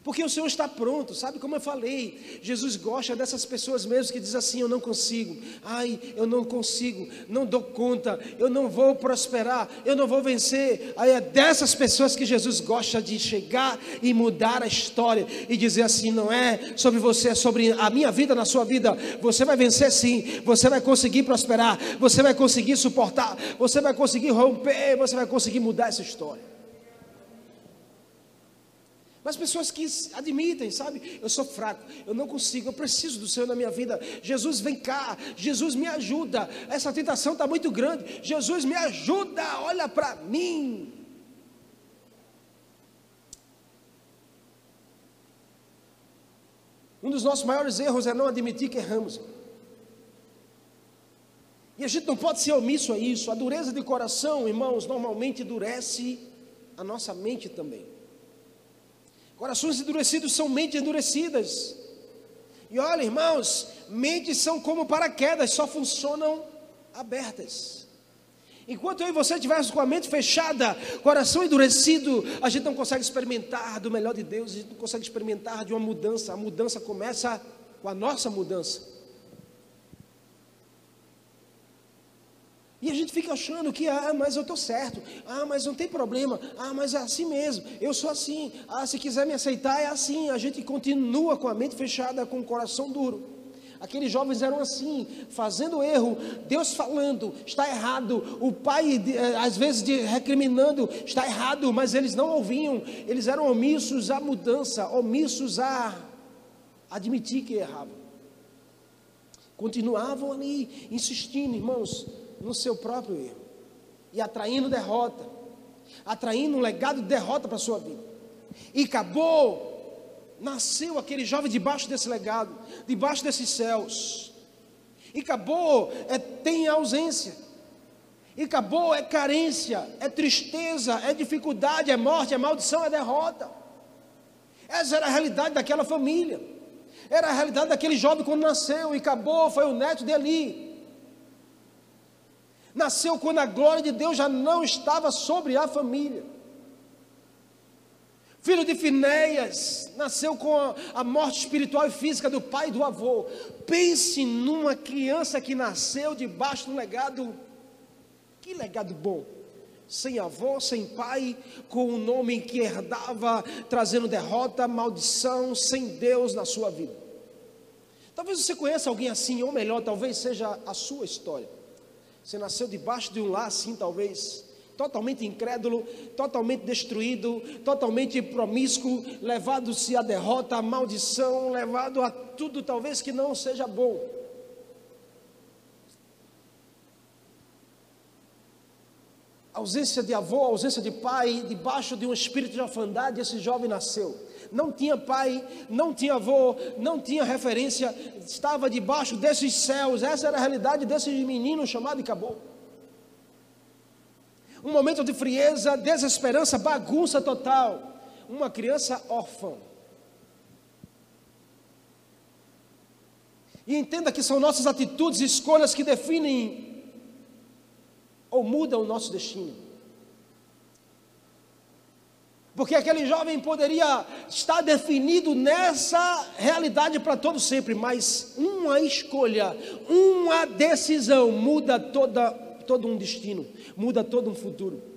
Speaker 1: Porque o Senhor está pronto, sabe como eu falei? Jesus gosta dessas pessoas mesmo que diz assim: Eu não consigo, ai, eu não consigo, não dou conta, eu não vou prosperar, eu não vou vencer. Aí é dessas pessoas que Jesus gosta de chegar e mudar a história e dizer assim: Não é sobre você, é sobre a minha vida, na sua vida. Você vai vencer sim, você vai conseguir prosperar, você vai conseguir suportar, você vai conseguir romper, você vai conseguir mudar essa história. Mas pessoas que admitem, sabe? Eu sou fraco, eu não consigo, eu preciso do Senhor na minha vida. Jesus, vem cá, Jesus me ajuda. Essa tentação está muito grande. Jesus me ajuda, olha para mim. Um dos nossos maiores erros é não admitir que erramos. E a gente não pode ser omisso a isso. A dureza de coração, irmãos, normalmente endurece a nossa mente também. Corações endurecidos são mentes endurecidas. E olha, irmãos, mentes são como paraquedas, só funcionam abertas. Enquanto eu e você estivermos com a mente fechada, coração endurecido, a gente não consegue experimentar do melhor de Deus, a gente não consegue experimentar de uma mudança. A mudança começa com a nossa mudança. E a gente fica achando que, ah, mas eu estou certo, ah, mas não tem problema, ah, mas é assim mesmo, eu sou assim, ah, se quiser me aceitar é assim. A gente continua com a mente fechada, com o coração duro. Aqueles jovens eram assim, fazendo erro, Deus falando, está errado, o pai eh, às vezes recriminando, está errado, mas eles não ouviam, eles eram omissos à mudança, omissos a admitir que erravam. Continuavam ali, insistindo, irmãos, no seu próprio erro. E atraindo derrota, atraindo um legado de derrota para a sua vida. E acabou, nasceu aquele jovem debaixo desse legado, debaixo desses céus. E acabou, é, tem ausência. E acabou, é carência, é tristeza, é dificuldade, é morte, é maldição, é derrota. Essa era a realidade daquela família. Era a realidade daquele jovem quando nasceu. E acabou, foi o neto dele nasceu quando a glória de Deus já não estava sobre a família. Filho de Finéias, nasceu com a, morte espiritual e física do pai e do avô. Pense numa criança que nasceu debaixo do legado. Que legado bom! Sem avô, sem pai, com um nome que herdava, trazendo derrota, maldição, sem Deus na sua vida. Talvez você conheça alguém assim, ou melhor, talvez seja a sua história. Você nasceu debaixo de um lar assim, talvez, totalmente incrédulo, totalmente destruído, totalmente promíscuo, levado-se à derrota, à maldição, levado a tudo talvez que não seja bom. ausência de avô, ausência de pai, debaixo de um espírito de orfandade, esse jovem nasceu não tinha pai, não tinha avô, não tinha referência, estava debaixo desses céus. Essa era a realidade desse menino chamado e acabou. Um momento de frieza, desesperança, bagunça total. Uma criança órfã. E entenda que são nossas atitudes e escolhas que definem ou mudam o nosso destino. Porque aquele jovem poderia estar definido nessa realidade para todo sempre, mas uma escolha, uma decisão muda toda, todo um destino, muda todo um futuro.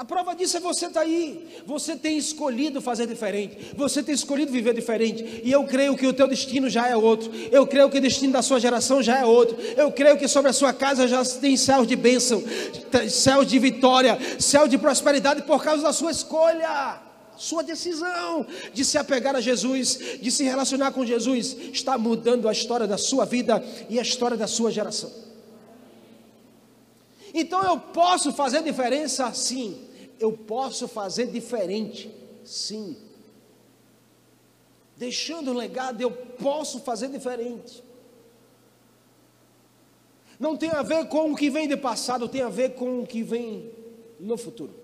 Speaker 1: A prova disso é você estar tá aí. Você tem escolhido fazer diferente. Você tem escolhido viver diferente. E eu creio que o teu destino já é outro. Eu creio que o destino da sua geração já é outro. Eu creio que sobre a sua casa já tem céus de bênção, céus de vitória, céu de prosperidade por causa da sua escolha. Sua decisão de se apegar a Jesus, de se relacionar com Jesus, está mudando a história da sua vida e a história da sua geração. Então eu posso fazer diferença sim eu posso fazer diferente, sim. Deixando um legado, eu posso fazer diferente. Não tem a ver com o que vem de passado, tem a ver com o que vem no futuro.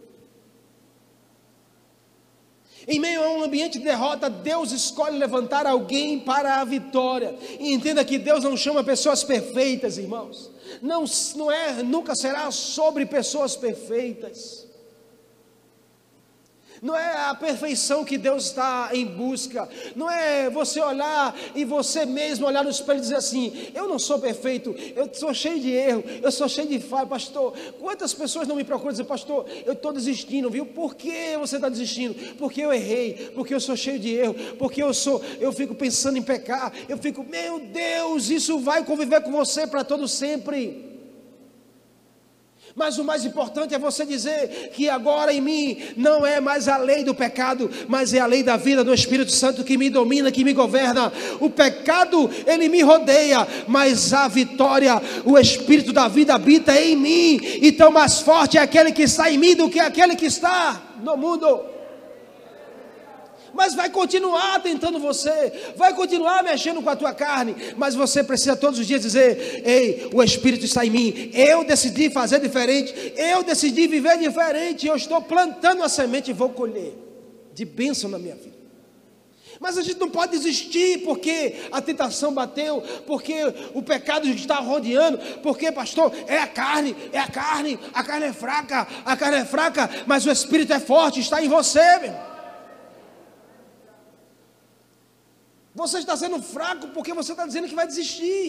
Speaker 1: Em meio a um ambiente de derrota, Deus escolhe levantar alguém para a vitória. E entenda que Deus não chama pessoas perfeitas, irmãos. Não, não é, nunca será sobre pessoas perfeitas. Não é a perfeição que Deus está em busca. Não é você olhar e você mesmo olhar no espelho e dizer assim: Eu não sou perfeito, eu sou cheio de erro, eu sou cheio de falha, pastor. Quantas pessoas não me procuram dizer, pastor, eu estou desistindo, viu? Por que você está desistindo? Porque eu errei, porque eu sou cheio de erro, porque eu sou, eu fico pensando em pecar, eu fico, meu Deus, isso vai conviver com você para todo sempre. Mas o mais importante é você dizer que agora em mim não é mais a lei do pecado, mas é a lei da vida do Espírito Santo que me domina, que me governa. O pecado, ele me rodeia, mas a vitória, o Espírito da vida habita em mim. Então, mais forte é aquele que está em mim do que aquele que está no mundo mas vai continuar tentando você, vai continuar mexendo com a tua carne, mas você precisa todos os dias dizer: Ei, o Espírito está em mim, eu decidi fazer diferente, eu decidi viver diferente, eu estou plantando a semente e vou colher de bênção na minha vida. Mas a gente não pode desistir porque a tentação bateu, porque o pecado está rodeando, porque, pastor, é a carne, é a carne, a carne é fraca, a carne é fraca, mas o Espírito é forte, está em você, meu. Você está sendo fraco porque você está dizendo que vai desistir.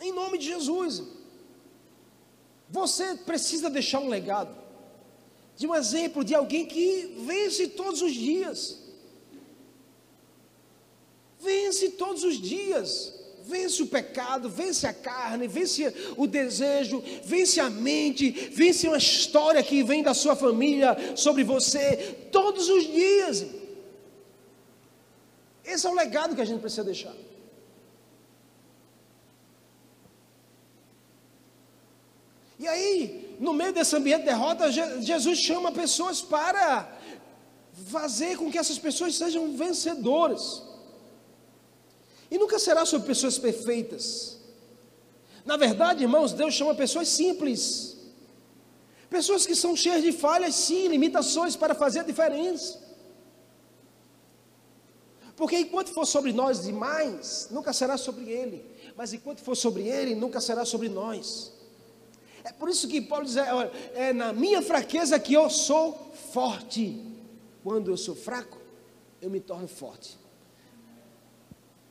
Speaker 1: Em nome de Jesus. Você precisa deixar um legado de um exemplo de alguém que vence todos os dias. Vence todos os dias vence o pecado, vence a carne, vence o desejo, vence a mente, vence uma história que vem da sua família sobre você todos os dias. Esse é o legado que a gente precisa deixar. E aí, no meio desse ambiente de derrota, Jesus chama pessoas para fazer com que essas pessoas sejam vencedoras. E nunca será sobre pessoas perfeitas. Na verdade, irmãos, Deus chama pessoas simples. Pessoas que são cheias de falhas, sim, limitações para fazer a diferença. Porque enquanto for sobre nós demais, nunca será sobre Ele. Mas enquanto for sobre Ele, nunca será sobre nós. É por isso que Paulo diz: olha, é na minha fraqueza que eu sou forte. Quando eu sou fraco, eu me torno forte.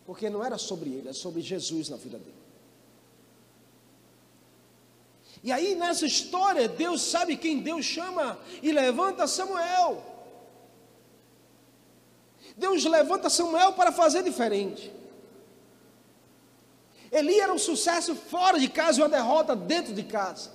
Speaker 1: Porque não era sobre ele, era sobre Jesus na vida dele. E aí nessa história, Deus sabe quem Deus chama e levanta Samuel. Deus levanta Samuel para fazer diferente. Eli era um sucesso fora de casa e uma derrota dentro de casa.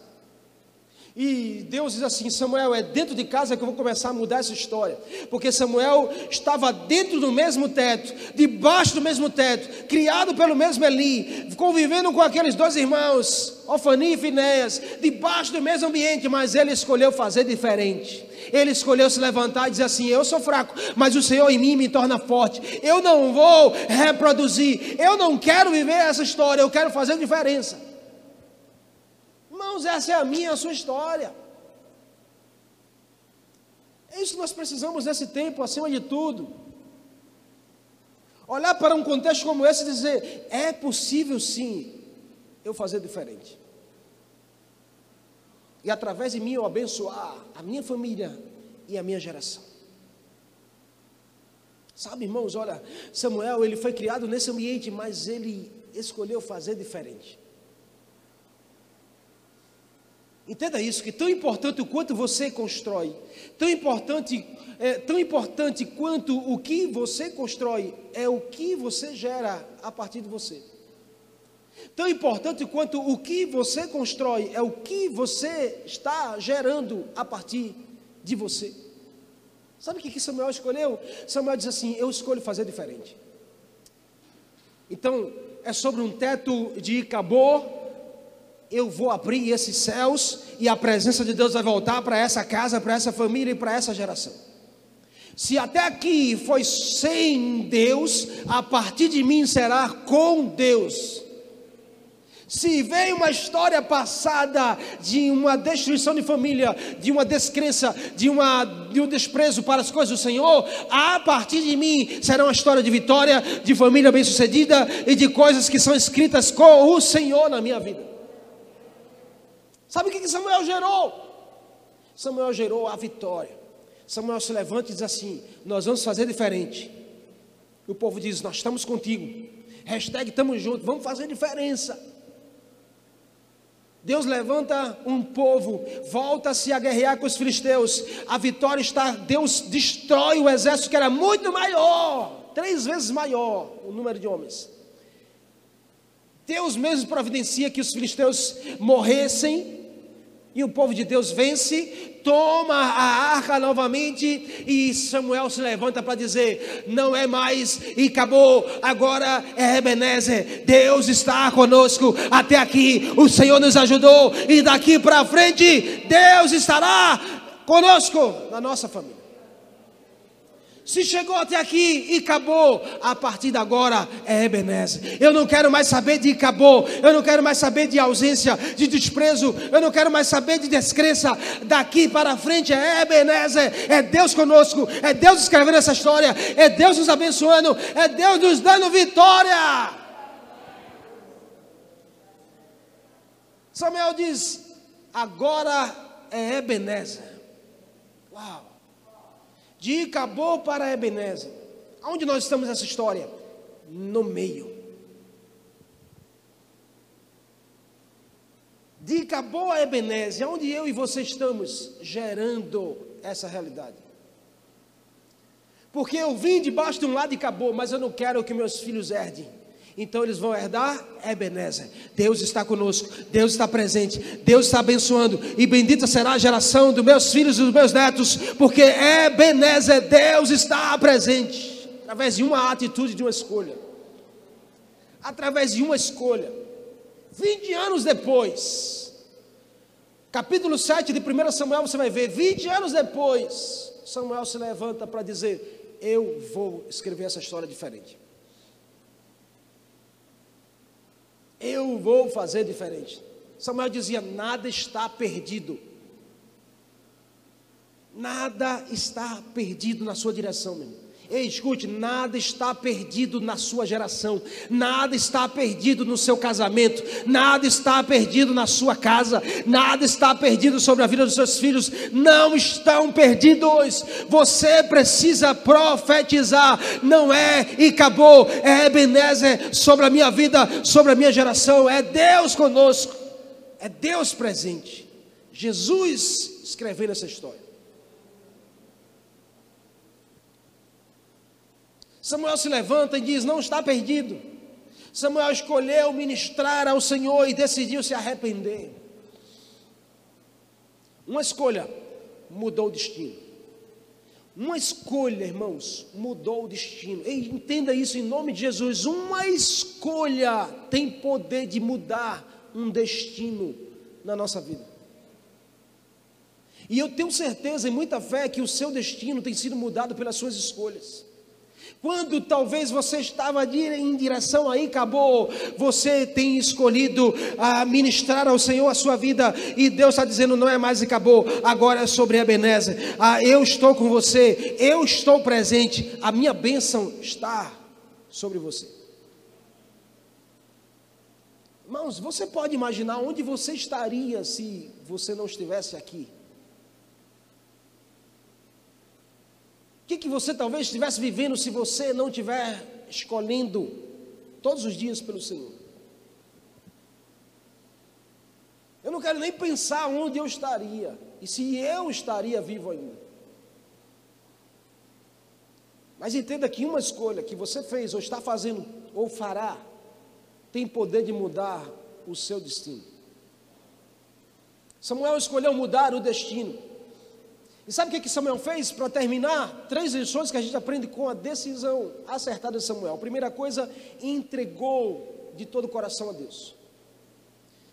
Speaker 1: E Deus diz assim: Samuel, é dentro de casa que eu vou começar a mudar essa história. Porque Samuel estava dentro do mesmo teto, debaixo do mesmo teto, criado pelo mesmo Eli, convivendo com aqueles dois irmãos, Ofani e Finéas, debaixo do mesmo ambiente, mas ele escolheu fazer diferente. Ele escolheu se levantar e dizer assim: Eu sou fraco, mas o Senhor em mim me torna forte. Eu não vou reproduzir, eu não quero viver essa história, eu quero fazer diferença. Irmãos, essa é a minha, a sua história. É isso que nós precisamos nesse tempo, acima de tudo. Olhar para um contexto como esse e dizer: é possível sim eu fazer diferente. e através de mim eu abençoar a minha família e a minha geração. Sabe, irmãos, olha, Samuel, ele foi criado nesse ambiente, mas ele escolheu fazer diferente. Entenda isso, que tão importante o quanto você constrói, tão importante, é, tão importante quanto o que você constrói é o que você gera a partir de você. Tão importante quanto o que você constrói é o que você está gerando a partir de você. Sabe o que Samuel escolheu? Samuel diz assim: Eu escolho fazer diferente. Então, é sobre um teto de Cabor. Eu vou abrir esses céus e a presença de Deus vai voltar para essa casa, para essa família e para essa geração. Se até aqui foi sem Deus, a partir de mim será com Deus. Se veio uma história passada de uma destruição de família, de uma descrença, de, uma, de um desprezo para as coisas do Senhor, a partir de mim será uma história de vitória, de família bem-sucedida e de coisas que são escritas com o Senhor na minha vida. Sabe o que Samuel gerou? Samuel gerou a vitória. Samuel se levanta e diz assim: Nós vamos fazer diferente. E o povo diz: Nós estamos contigo. Hashtag estamos juntos, vamos fazer diferença. Deus levanta um povo, volta-se a guerrear com os filisteus. A vitória está, Deus destrói o exército que era muito maior, três vezes maior o número de homens. Deus mesmo providencia que os filisteus morressem e o povo de Deus vence, toma a arca novamente e Samuel se levanta para dizer: não é mais e acabou, agora é Ebenezer. Deus está conosco até aqui. O Senhor nos ajudou e daqui para frente Deus estará conosco na nossa família. Se chegou até aqui e acabou, a partir de agora é Ebenezer. Eu não quero mais saber de acabou, eu não quero mais saber de ausência, de desprezo, eu não quero mais saber de descrença. Daqui para frente é Ebenezer, é Deus conosco, é Deus escrevendo essa história, é Deus nos abençoando, é Deus nos dando vitória. Samuel diz: agora é Ebenezer. Uau! De Cabô para Ebenezer. Onde nós estamos nessa história? No meio. De Cabô a Ebenezer, onde eu e você estamos gerando essa realidade. Porque eu vim debaixo de um lado e acabou, mas eu não quero que meus filhos herdem então eles vão herdar Ebenezer. Deus está conosco, Deus está presente, Deus está abençoando, e bendita será a geração dos meus filhos e dos meus netos, porque Ebenezer, Deus está presente, através de uma atitude, de uma escolha. Através de uma escolha. 20 anos depois, capítulo 7 de 1 Samuel, você vai ver, 20 anos depois, Samuel se levanta para dizer: Eu vou escrever essa história diferente. Eu vou fazer diferente. Samuel dizia: nada está perdido. Nada está perdido na sua direção, meu irmão. Ei, escute, nada está perdido na sua geração, nada está perdido no seu casamento, nada está perdido na sua casa, nada está perdido sobre a vida dos seus filhos, não estão perdidos. Você precisa profetizar, não é e acabou, é Ebenezer sobre a minha vida, sobre a minha geração, é Deus conosco, é Deus presente. Jesus escrevendo essa história. Samuel se levanta e diz: Não está perdido. Samuel escolheu ministrar ao Senhor e decidiu se arrepender. Uma escolha mudou o destino. Uma escolha, irmãos, mudou o destino. E entenda isso em nome de Jesus. Uma escolha tem poder de mudar um destino na nossa vida. E eu tenho certeza e muita fé que o seu destino tem sido mudado pelas suas escolhas. Quando talvez você estava em direção aí, acabou, você tem escolhido a ministrar ao Senhor a sua vida, e Deus está dizendo: não é mais acabou, agora é sobre Ebenezer. Ah, eu estou com você, eu estou presente, a minha bênção está sobre você. Irmãos, você pode imaginar onde você estaria se você não estivesse aqui? Que, que você talvez estivesse vivendo se você não estiver escolhendo todos os dias pelo Senhor? Eu não quero nem pensar onde eu estaria e se eu estaria vivo ainda. Mas entenda que uma escolha que você fez, ou está fazendo, ou fará, tem poder de mudar o seu destino. Samuel escolheu mudar o destino. E sabe o que, Samuel fez? Para terminar, três lições que a gente aprende com a decisão acertada de Samuel. primeira coisa, entregou de todo o coração a Deus.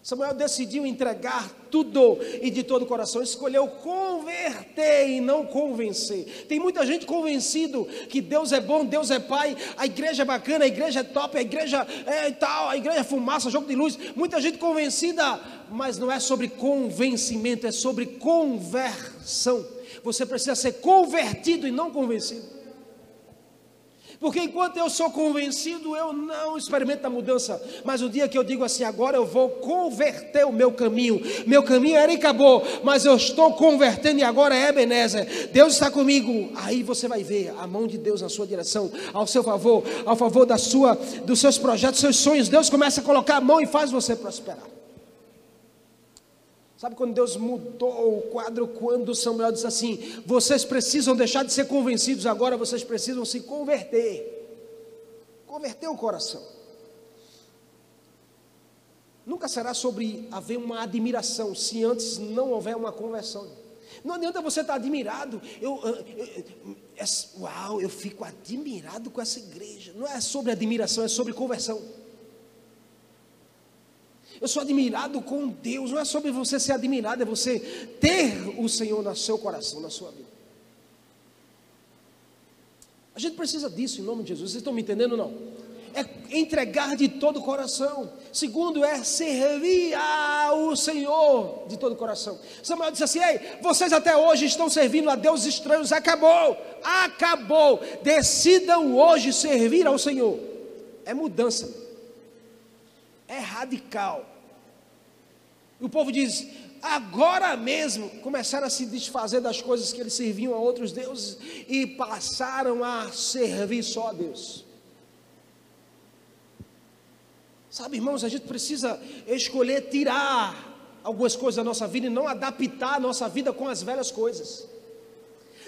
Speaker 1: Samuel decidiu entregar tudo e de todo o coração, escolheu converter e não convencer. Tem muita gente convencido que Deus é bom, Deus é Pai, a igreja é bacana, a igreja é top, a igreja é tal, a igreja é fumaça, jogo de luz. Muita gente convencida, mas não é sobre convencimento, é sobre conversão. Você precisa ser convertido e não convencido. Porque enquanto eu sou convencido, eu não experimento a mudança. Mas o dia que eu digo assim, agora eu vou converter o meu caminho. Meu caminho era e acabou, mas eu estou convertendo e agora é Ebenezer. Deus está comigo. Aí você vai ver a mão de Deus na sua direção, ao seu favor, ao favor da sua, dos seus projetos, seus sonhos. Deus começa a colocar a mão e faz você prosperar. Sabe quando Deus mudou o quadro? Quando Samuel disse assim: Vocês precisam deixar de ser convencidos, agora vocês precisam se converter. Converter o coração. Nunca será sobre haver uma admiração, se antes não houver uma conversão. Não adianta você estar admirado. Eu, eu, eu, é, uau, eu fico admirado com essa igreja. Não é sobre admiração, é sobre conversão. Eu sou admirado com Deus. Não é sobre você ser admirado, é você ter o Senhor no seu coração, na sua vida. A gente precisa disso em nome de Jesus. Vocês estão me entendendo não? É entregar de todo o coração. Segundo é servir ao Senhor de todo o coração. Samuel disse assim: Ei, vocês até hoje estão servindo a deuses estranhos. Acabou, acabou. Decidam hoje servir ao Senhor. É mudança é radical. E o povo diz: agora mesmo começaram a se desfazer das coisas que eles serviam a outros deuses e passaram a servir só a Deus. Sabe, irmãos, a gente precisa escolher tirar algumas coisas da nossa vida e não adaptar a nossa vida com as velhas coisas.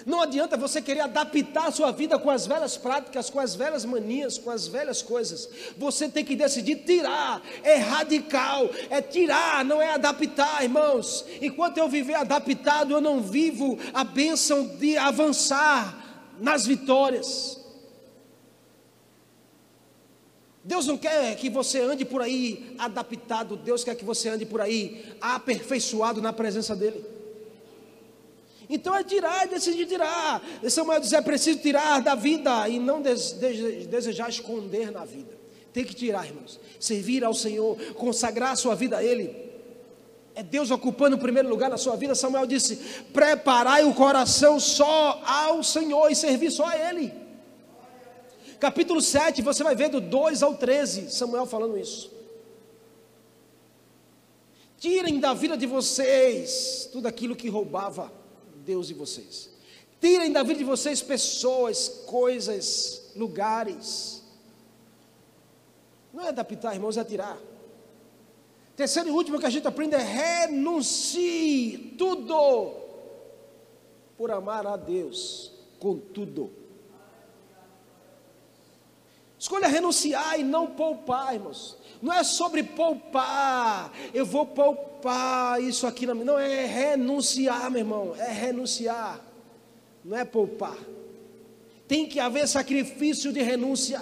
Speaker 1: Não adianta você querer adaptar a sua vida com as velhas práticas, com as velhas manias, com as velhas coisas. Você tem que decidir tirar. É radical, é tirar, não é adaptar, irmãos. Enquanto eu viver adaptado, eu não vivo a bênção de avançar nas vitórias. Deus não quer que você ande por aí adaptado, Deus quer que você ande por aí aperfeiçoado na presença dEle. Então é tirar, é decidir tirar. Samuel diz: é preciso tirar da vida e não des, des, desejar esconder na vida. Tem que tirar, irmãos. Servir ao Senhor, consagrar a sua vida a Ele. É Deus ocupando o primeiro lugar na sua vida. Samuel disse: preparai o coração só ao Senhor e servir só a Ele. Capítulo 7, você vai ver do 2 ao 13, Samuel falando isso. Tirem da vida de vocês tudo aquilo que roubava Deus e vocês. Tirem da vida de vocês pessoas, coisas, lugares. Não é adaptar, irmãos, é tirar. Terceiro e último que a gente aprende é renuncie tudo por amar a Deus com tudo. Escolha renunciar e não poupar, irmãos. Não é sobre poupar, eu vou poupar isso aqui na Não, é renunciar, meu irmão, é renunciar, não é poupar. Tem que haver sacrifício de renúncia.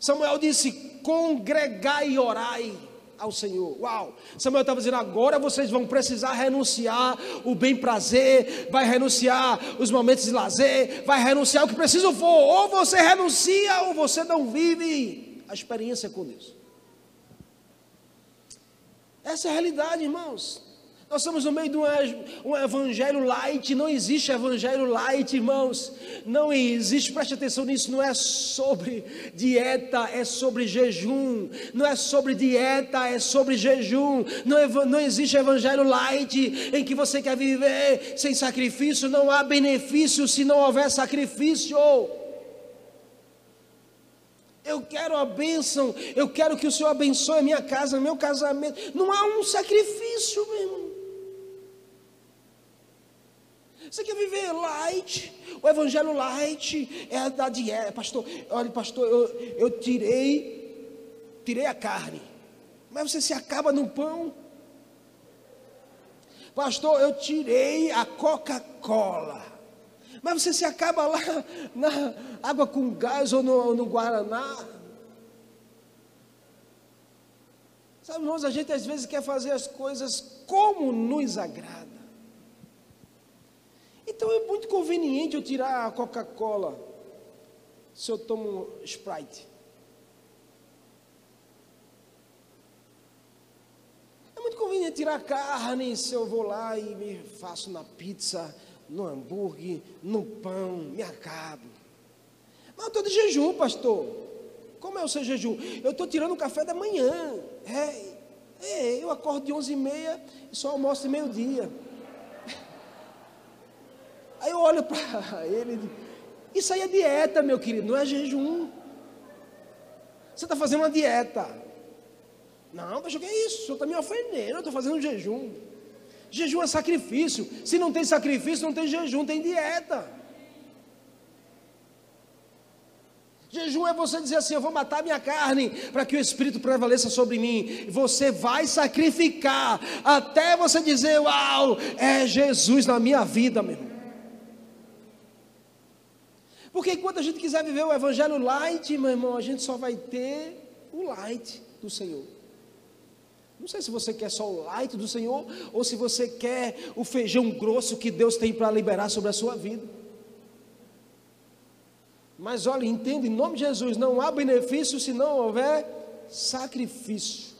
Speaker 1: Samuel disse: congregai e orai ao Senhor. Uau! Samuel estava dizendo: agora vocês vão precisar renunciar o bem prazer, vai renunciar os momentos de lazer, vai renunciar o que preciso for. Ou você renuncia ou você não vive a experiência com Deus. Essa é a realidade, irmãos. Nós estamos no meio de um, evangelho light, não existe evangelho light, irmãos. Não existe, preste atenção nisso, não é sobre dieta, é sobre jejum. Não é sobre dieta, é sobre jejum. Não, não existe evangelho light em que você quer viver sem sacrifício, não há benefício se não houver sacrifício. Eu quero a bênção, eu quero que o Senhor abençoe a minha casa, meu casamento. Não há um sacrifício, meu irmão. Você quer viver light? O evangelho light é da dieta. Pastor, olha, pastor, eu, eu tirei, tirei a carne. Mas você se acaba no pão. Pastor, eu tirei a Coca-Cola. Mas você se acaba lá na água com gás ou no, no Guaraná. Sabe, irmãos, a gente às vezes quer fazer as coisas como nos agrada. Então é muito conveniente eu tirar a Coca-Cola se eu tomo Sprite. É muito conveniente tirar a carne se eu vou lá e me faço na pizza, no hambúrguer, no pão, me acabo. Mas eu estou de jejum, pastor. Como é o seu jejum? Eu estou tirando o café da manhã. É, é, eu acordo de 11h30 e só almoço de meio-dia. Aí eu olho para ele, isso aí é dieta, meu querido, não é jejum. Você está fazendo uma dieta. Não, mas o que é isso? O senhor está me ofendendo, eu estou fazendo um jejum. Jejum é sacrifício. Se não tem sacrifício, não tem jejum, tem dieta. Jejum é você dizer assim: Eu vou matar minha carne para que o Espírito prevaleça sobre mim. Você vai sacrificar até você dizer: Uau, é Jesus na minha vida, meu irmão. Porque enquanto a gente quiser viver o evangelho light, meu irmão, a gente só vai ter o light do Senhor. Não sei se você quer só o light do Senhor ou se você quer o feijão grosso que Deus tem para liberar sobre a sua vida. Mas olha, entenda, em nome de Jesus, não há benefício se não houver sacrifício.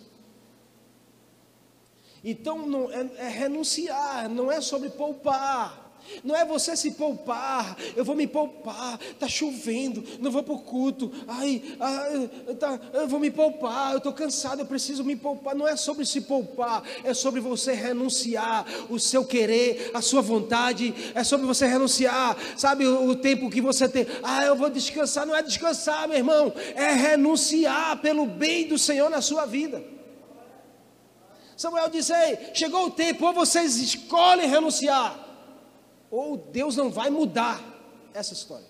Speaker 1: Então não, é, é renunciar, não é sobre poupar. Não é você se poupar, eu vou me poupar, está chovendo, não vou para o culto, ai, ai tá, eu vou me poupar, eu estou cansado, eu preciso me poupar. Não é sobre se poupar, é sobre você renunciar o seu querer, a sua vontade, é sobre você renunciar, sabe, o, o tempo que você tem, ah, eu vou descansar, não é descansar, meu irmão, é renunciar pelo bem do Senhor na sua vida. Samuel disse: Ei, chegou o tempo, ou vocês escolhem renunciar, ou Deus não vai mudar essa história.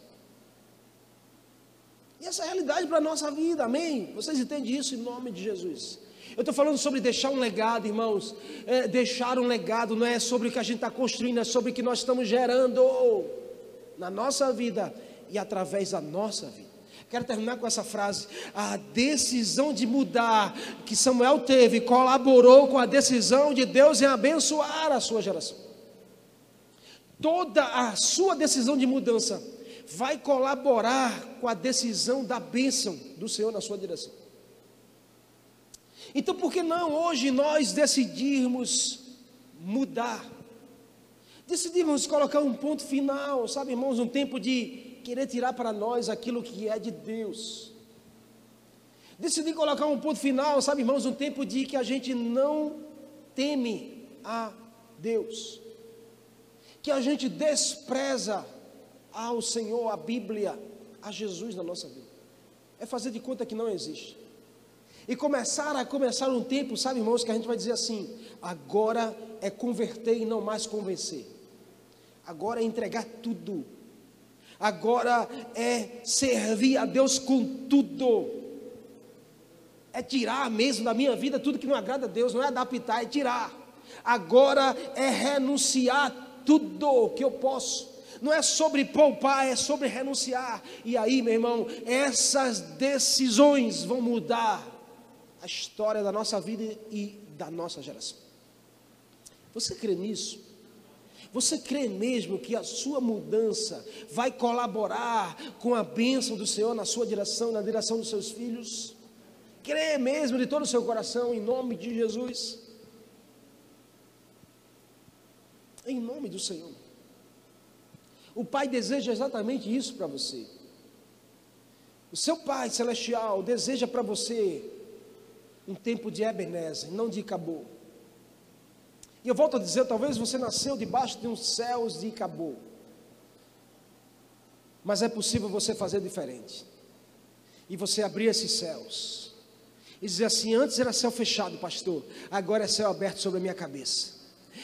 Speaker 1: E essa é a realidade para a nossa vida, amém? Vocês entendem isso em nome de Jesus. Eu estou falando sobre deixar um legado, irmãos. É, deixar um legado não é sobre o que a gente está construindo, é sobre o que nós estamos gerando na nossa vida e através da nossa vida. Quero terminar com essa frase. A decisão de mudar que Samuel teve colaborou com a decisão de Deus em abençoar a sua geração toda a sua decisão de mudança vai colaborar com a decisão da bênção do Senhor na sua direção. Então, por que não hoje nós decidirmos mudar? Decidimos colocar um ponto final, sabe, irmãos, um tempo de querer tirar para nós aquilo que é de Deus. Decidi colocar um ponto final, sabe, irmãos, um tempo de que a gente não teme a Deus que a gente despreza ao Senhor, a Bíblia, a Jesus na nossa vida. É fazer de conta que não existe. E começar a começar um tempo, sabe, irmãos, que a gente vai dizer assim: agora é converter e não mais convencer. Agora é entregar tudo. Agora é servir a Deus com tudo. É tirar mesmo da minha vida tudo que não agrada a Deus, não é adaptar, é tirar. Agora é renunciar tudo que eu posso. Não é sobre poupar, é sobre renunciar. E aí, meu irmão, essas decisões vão mudar a história da nossa vida e da nossa geração. Você crê nisso? Você crê mesmo que a sua mudança vai colaborar com a bênção do Senhor na sua direção, na direção dos seus filhos? Crê mesmo de todo o seu coração, em nome de Jesus? Em nome do Senhor. O Pai deseja exatamente isso para você. O seu Pai celestial deseja para você um tempo de Ebenezer, não de Cabo. E eu volto a dizer, talvez você nasceu debaixo de uns céus de Cabo. Mas é possível você fazer diferente. E você abrir esses céus. E dizer assim: antes era céu fechado, pastor, agora é céu aberto sobre a minha cabeça.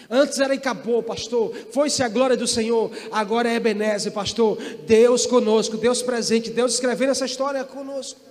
Speaker 1: Antes era Icabô, pastor. Foi-se a glória do Senhor. Agora é Ebenezer, pastor. Deus conosco, Deus presente, Deus escrevendo essa história conosco.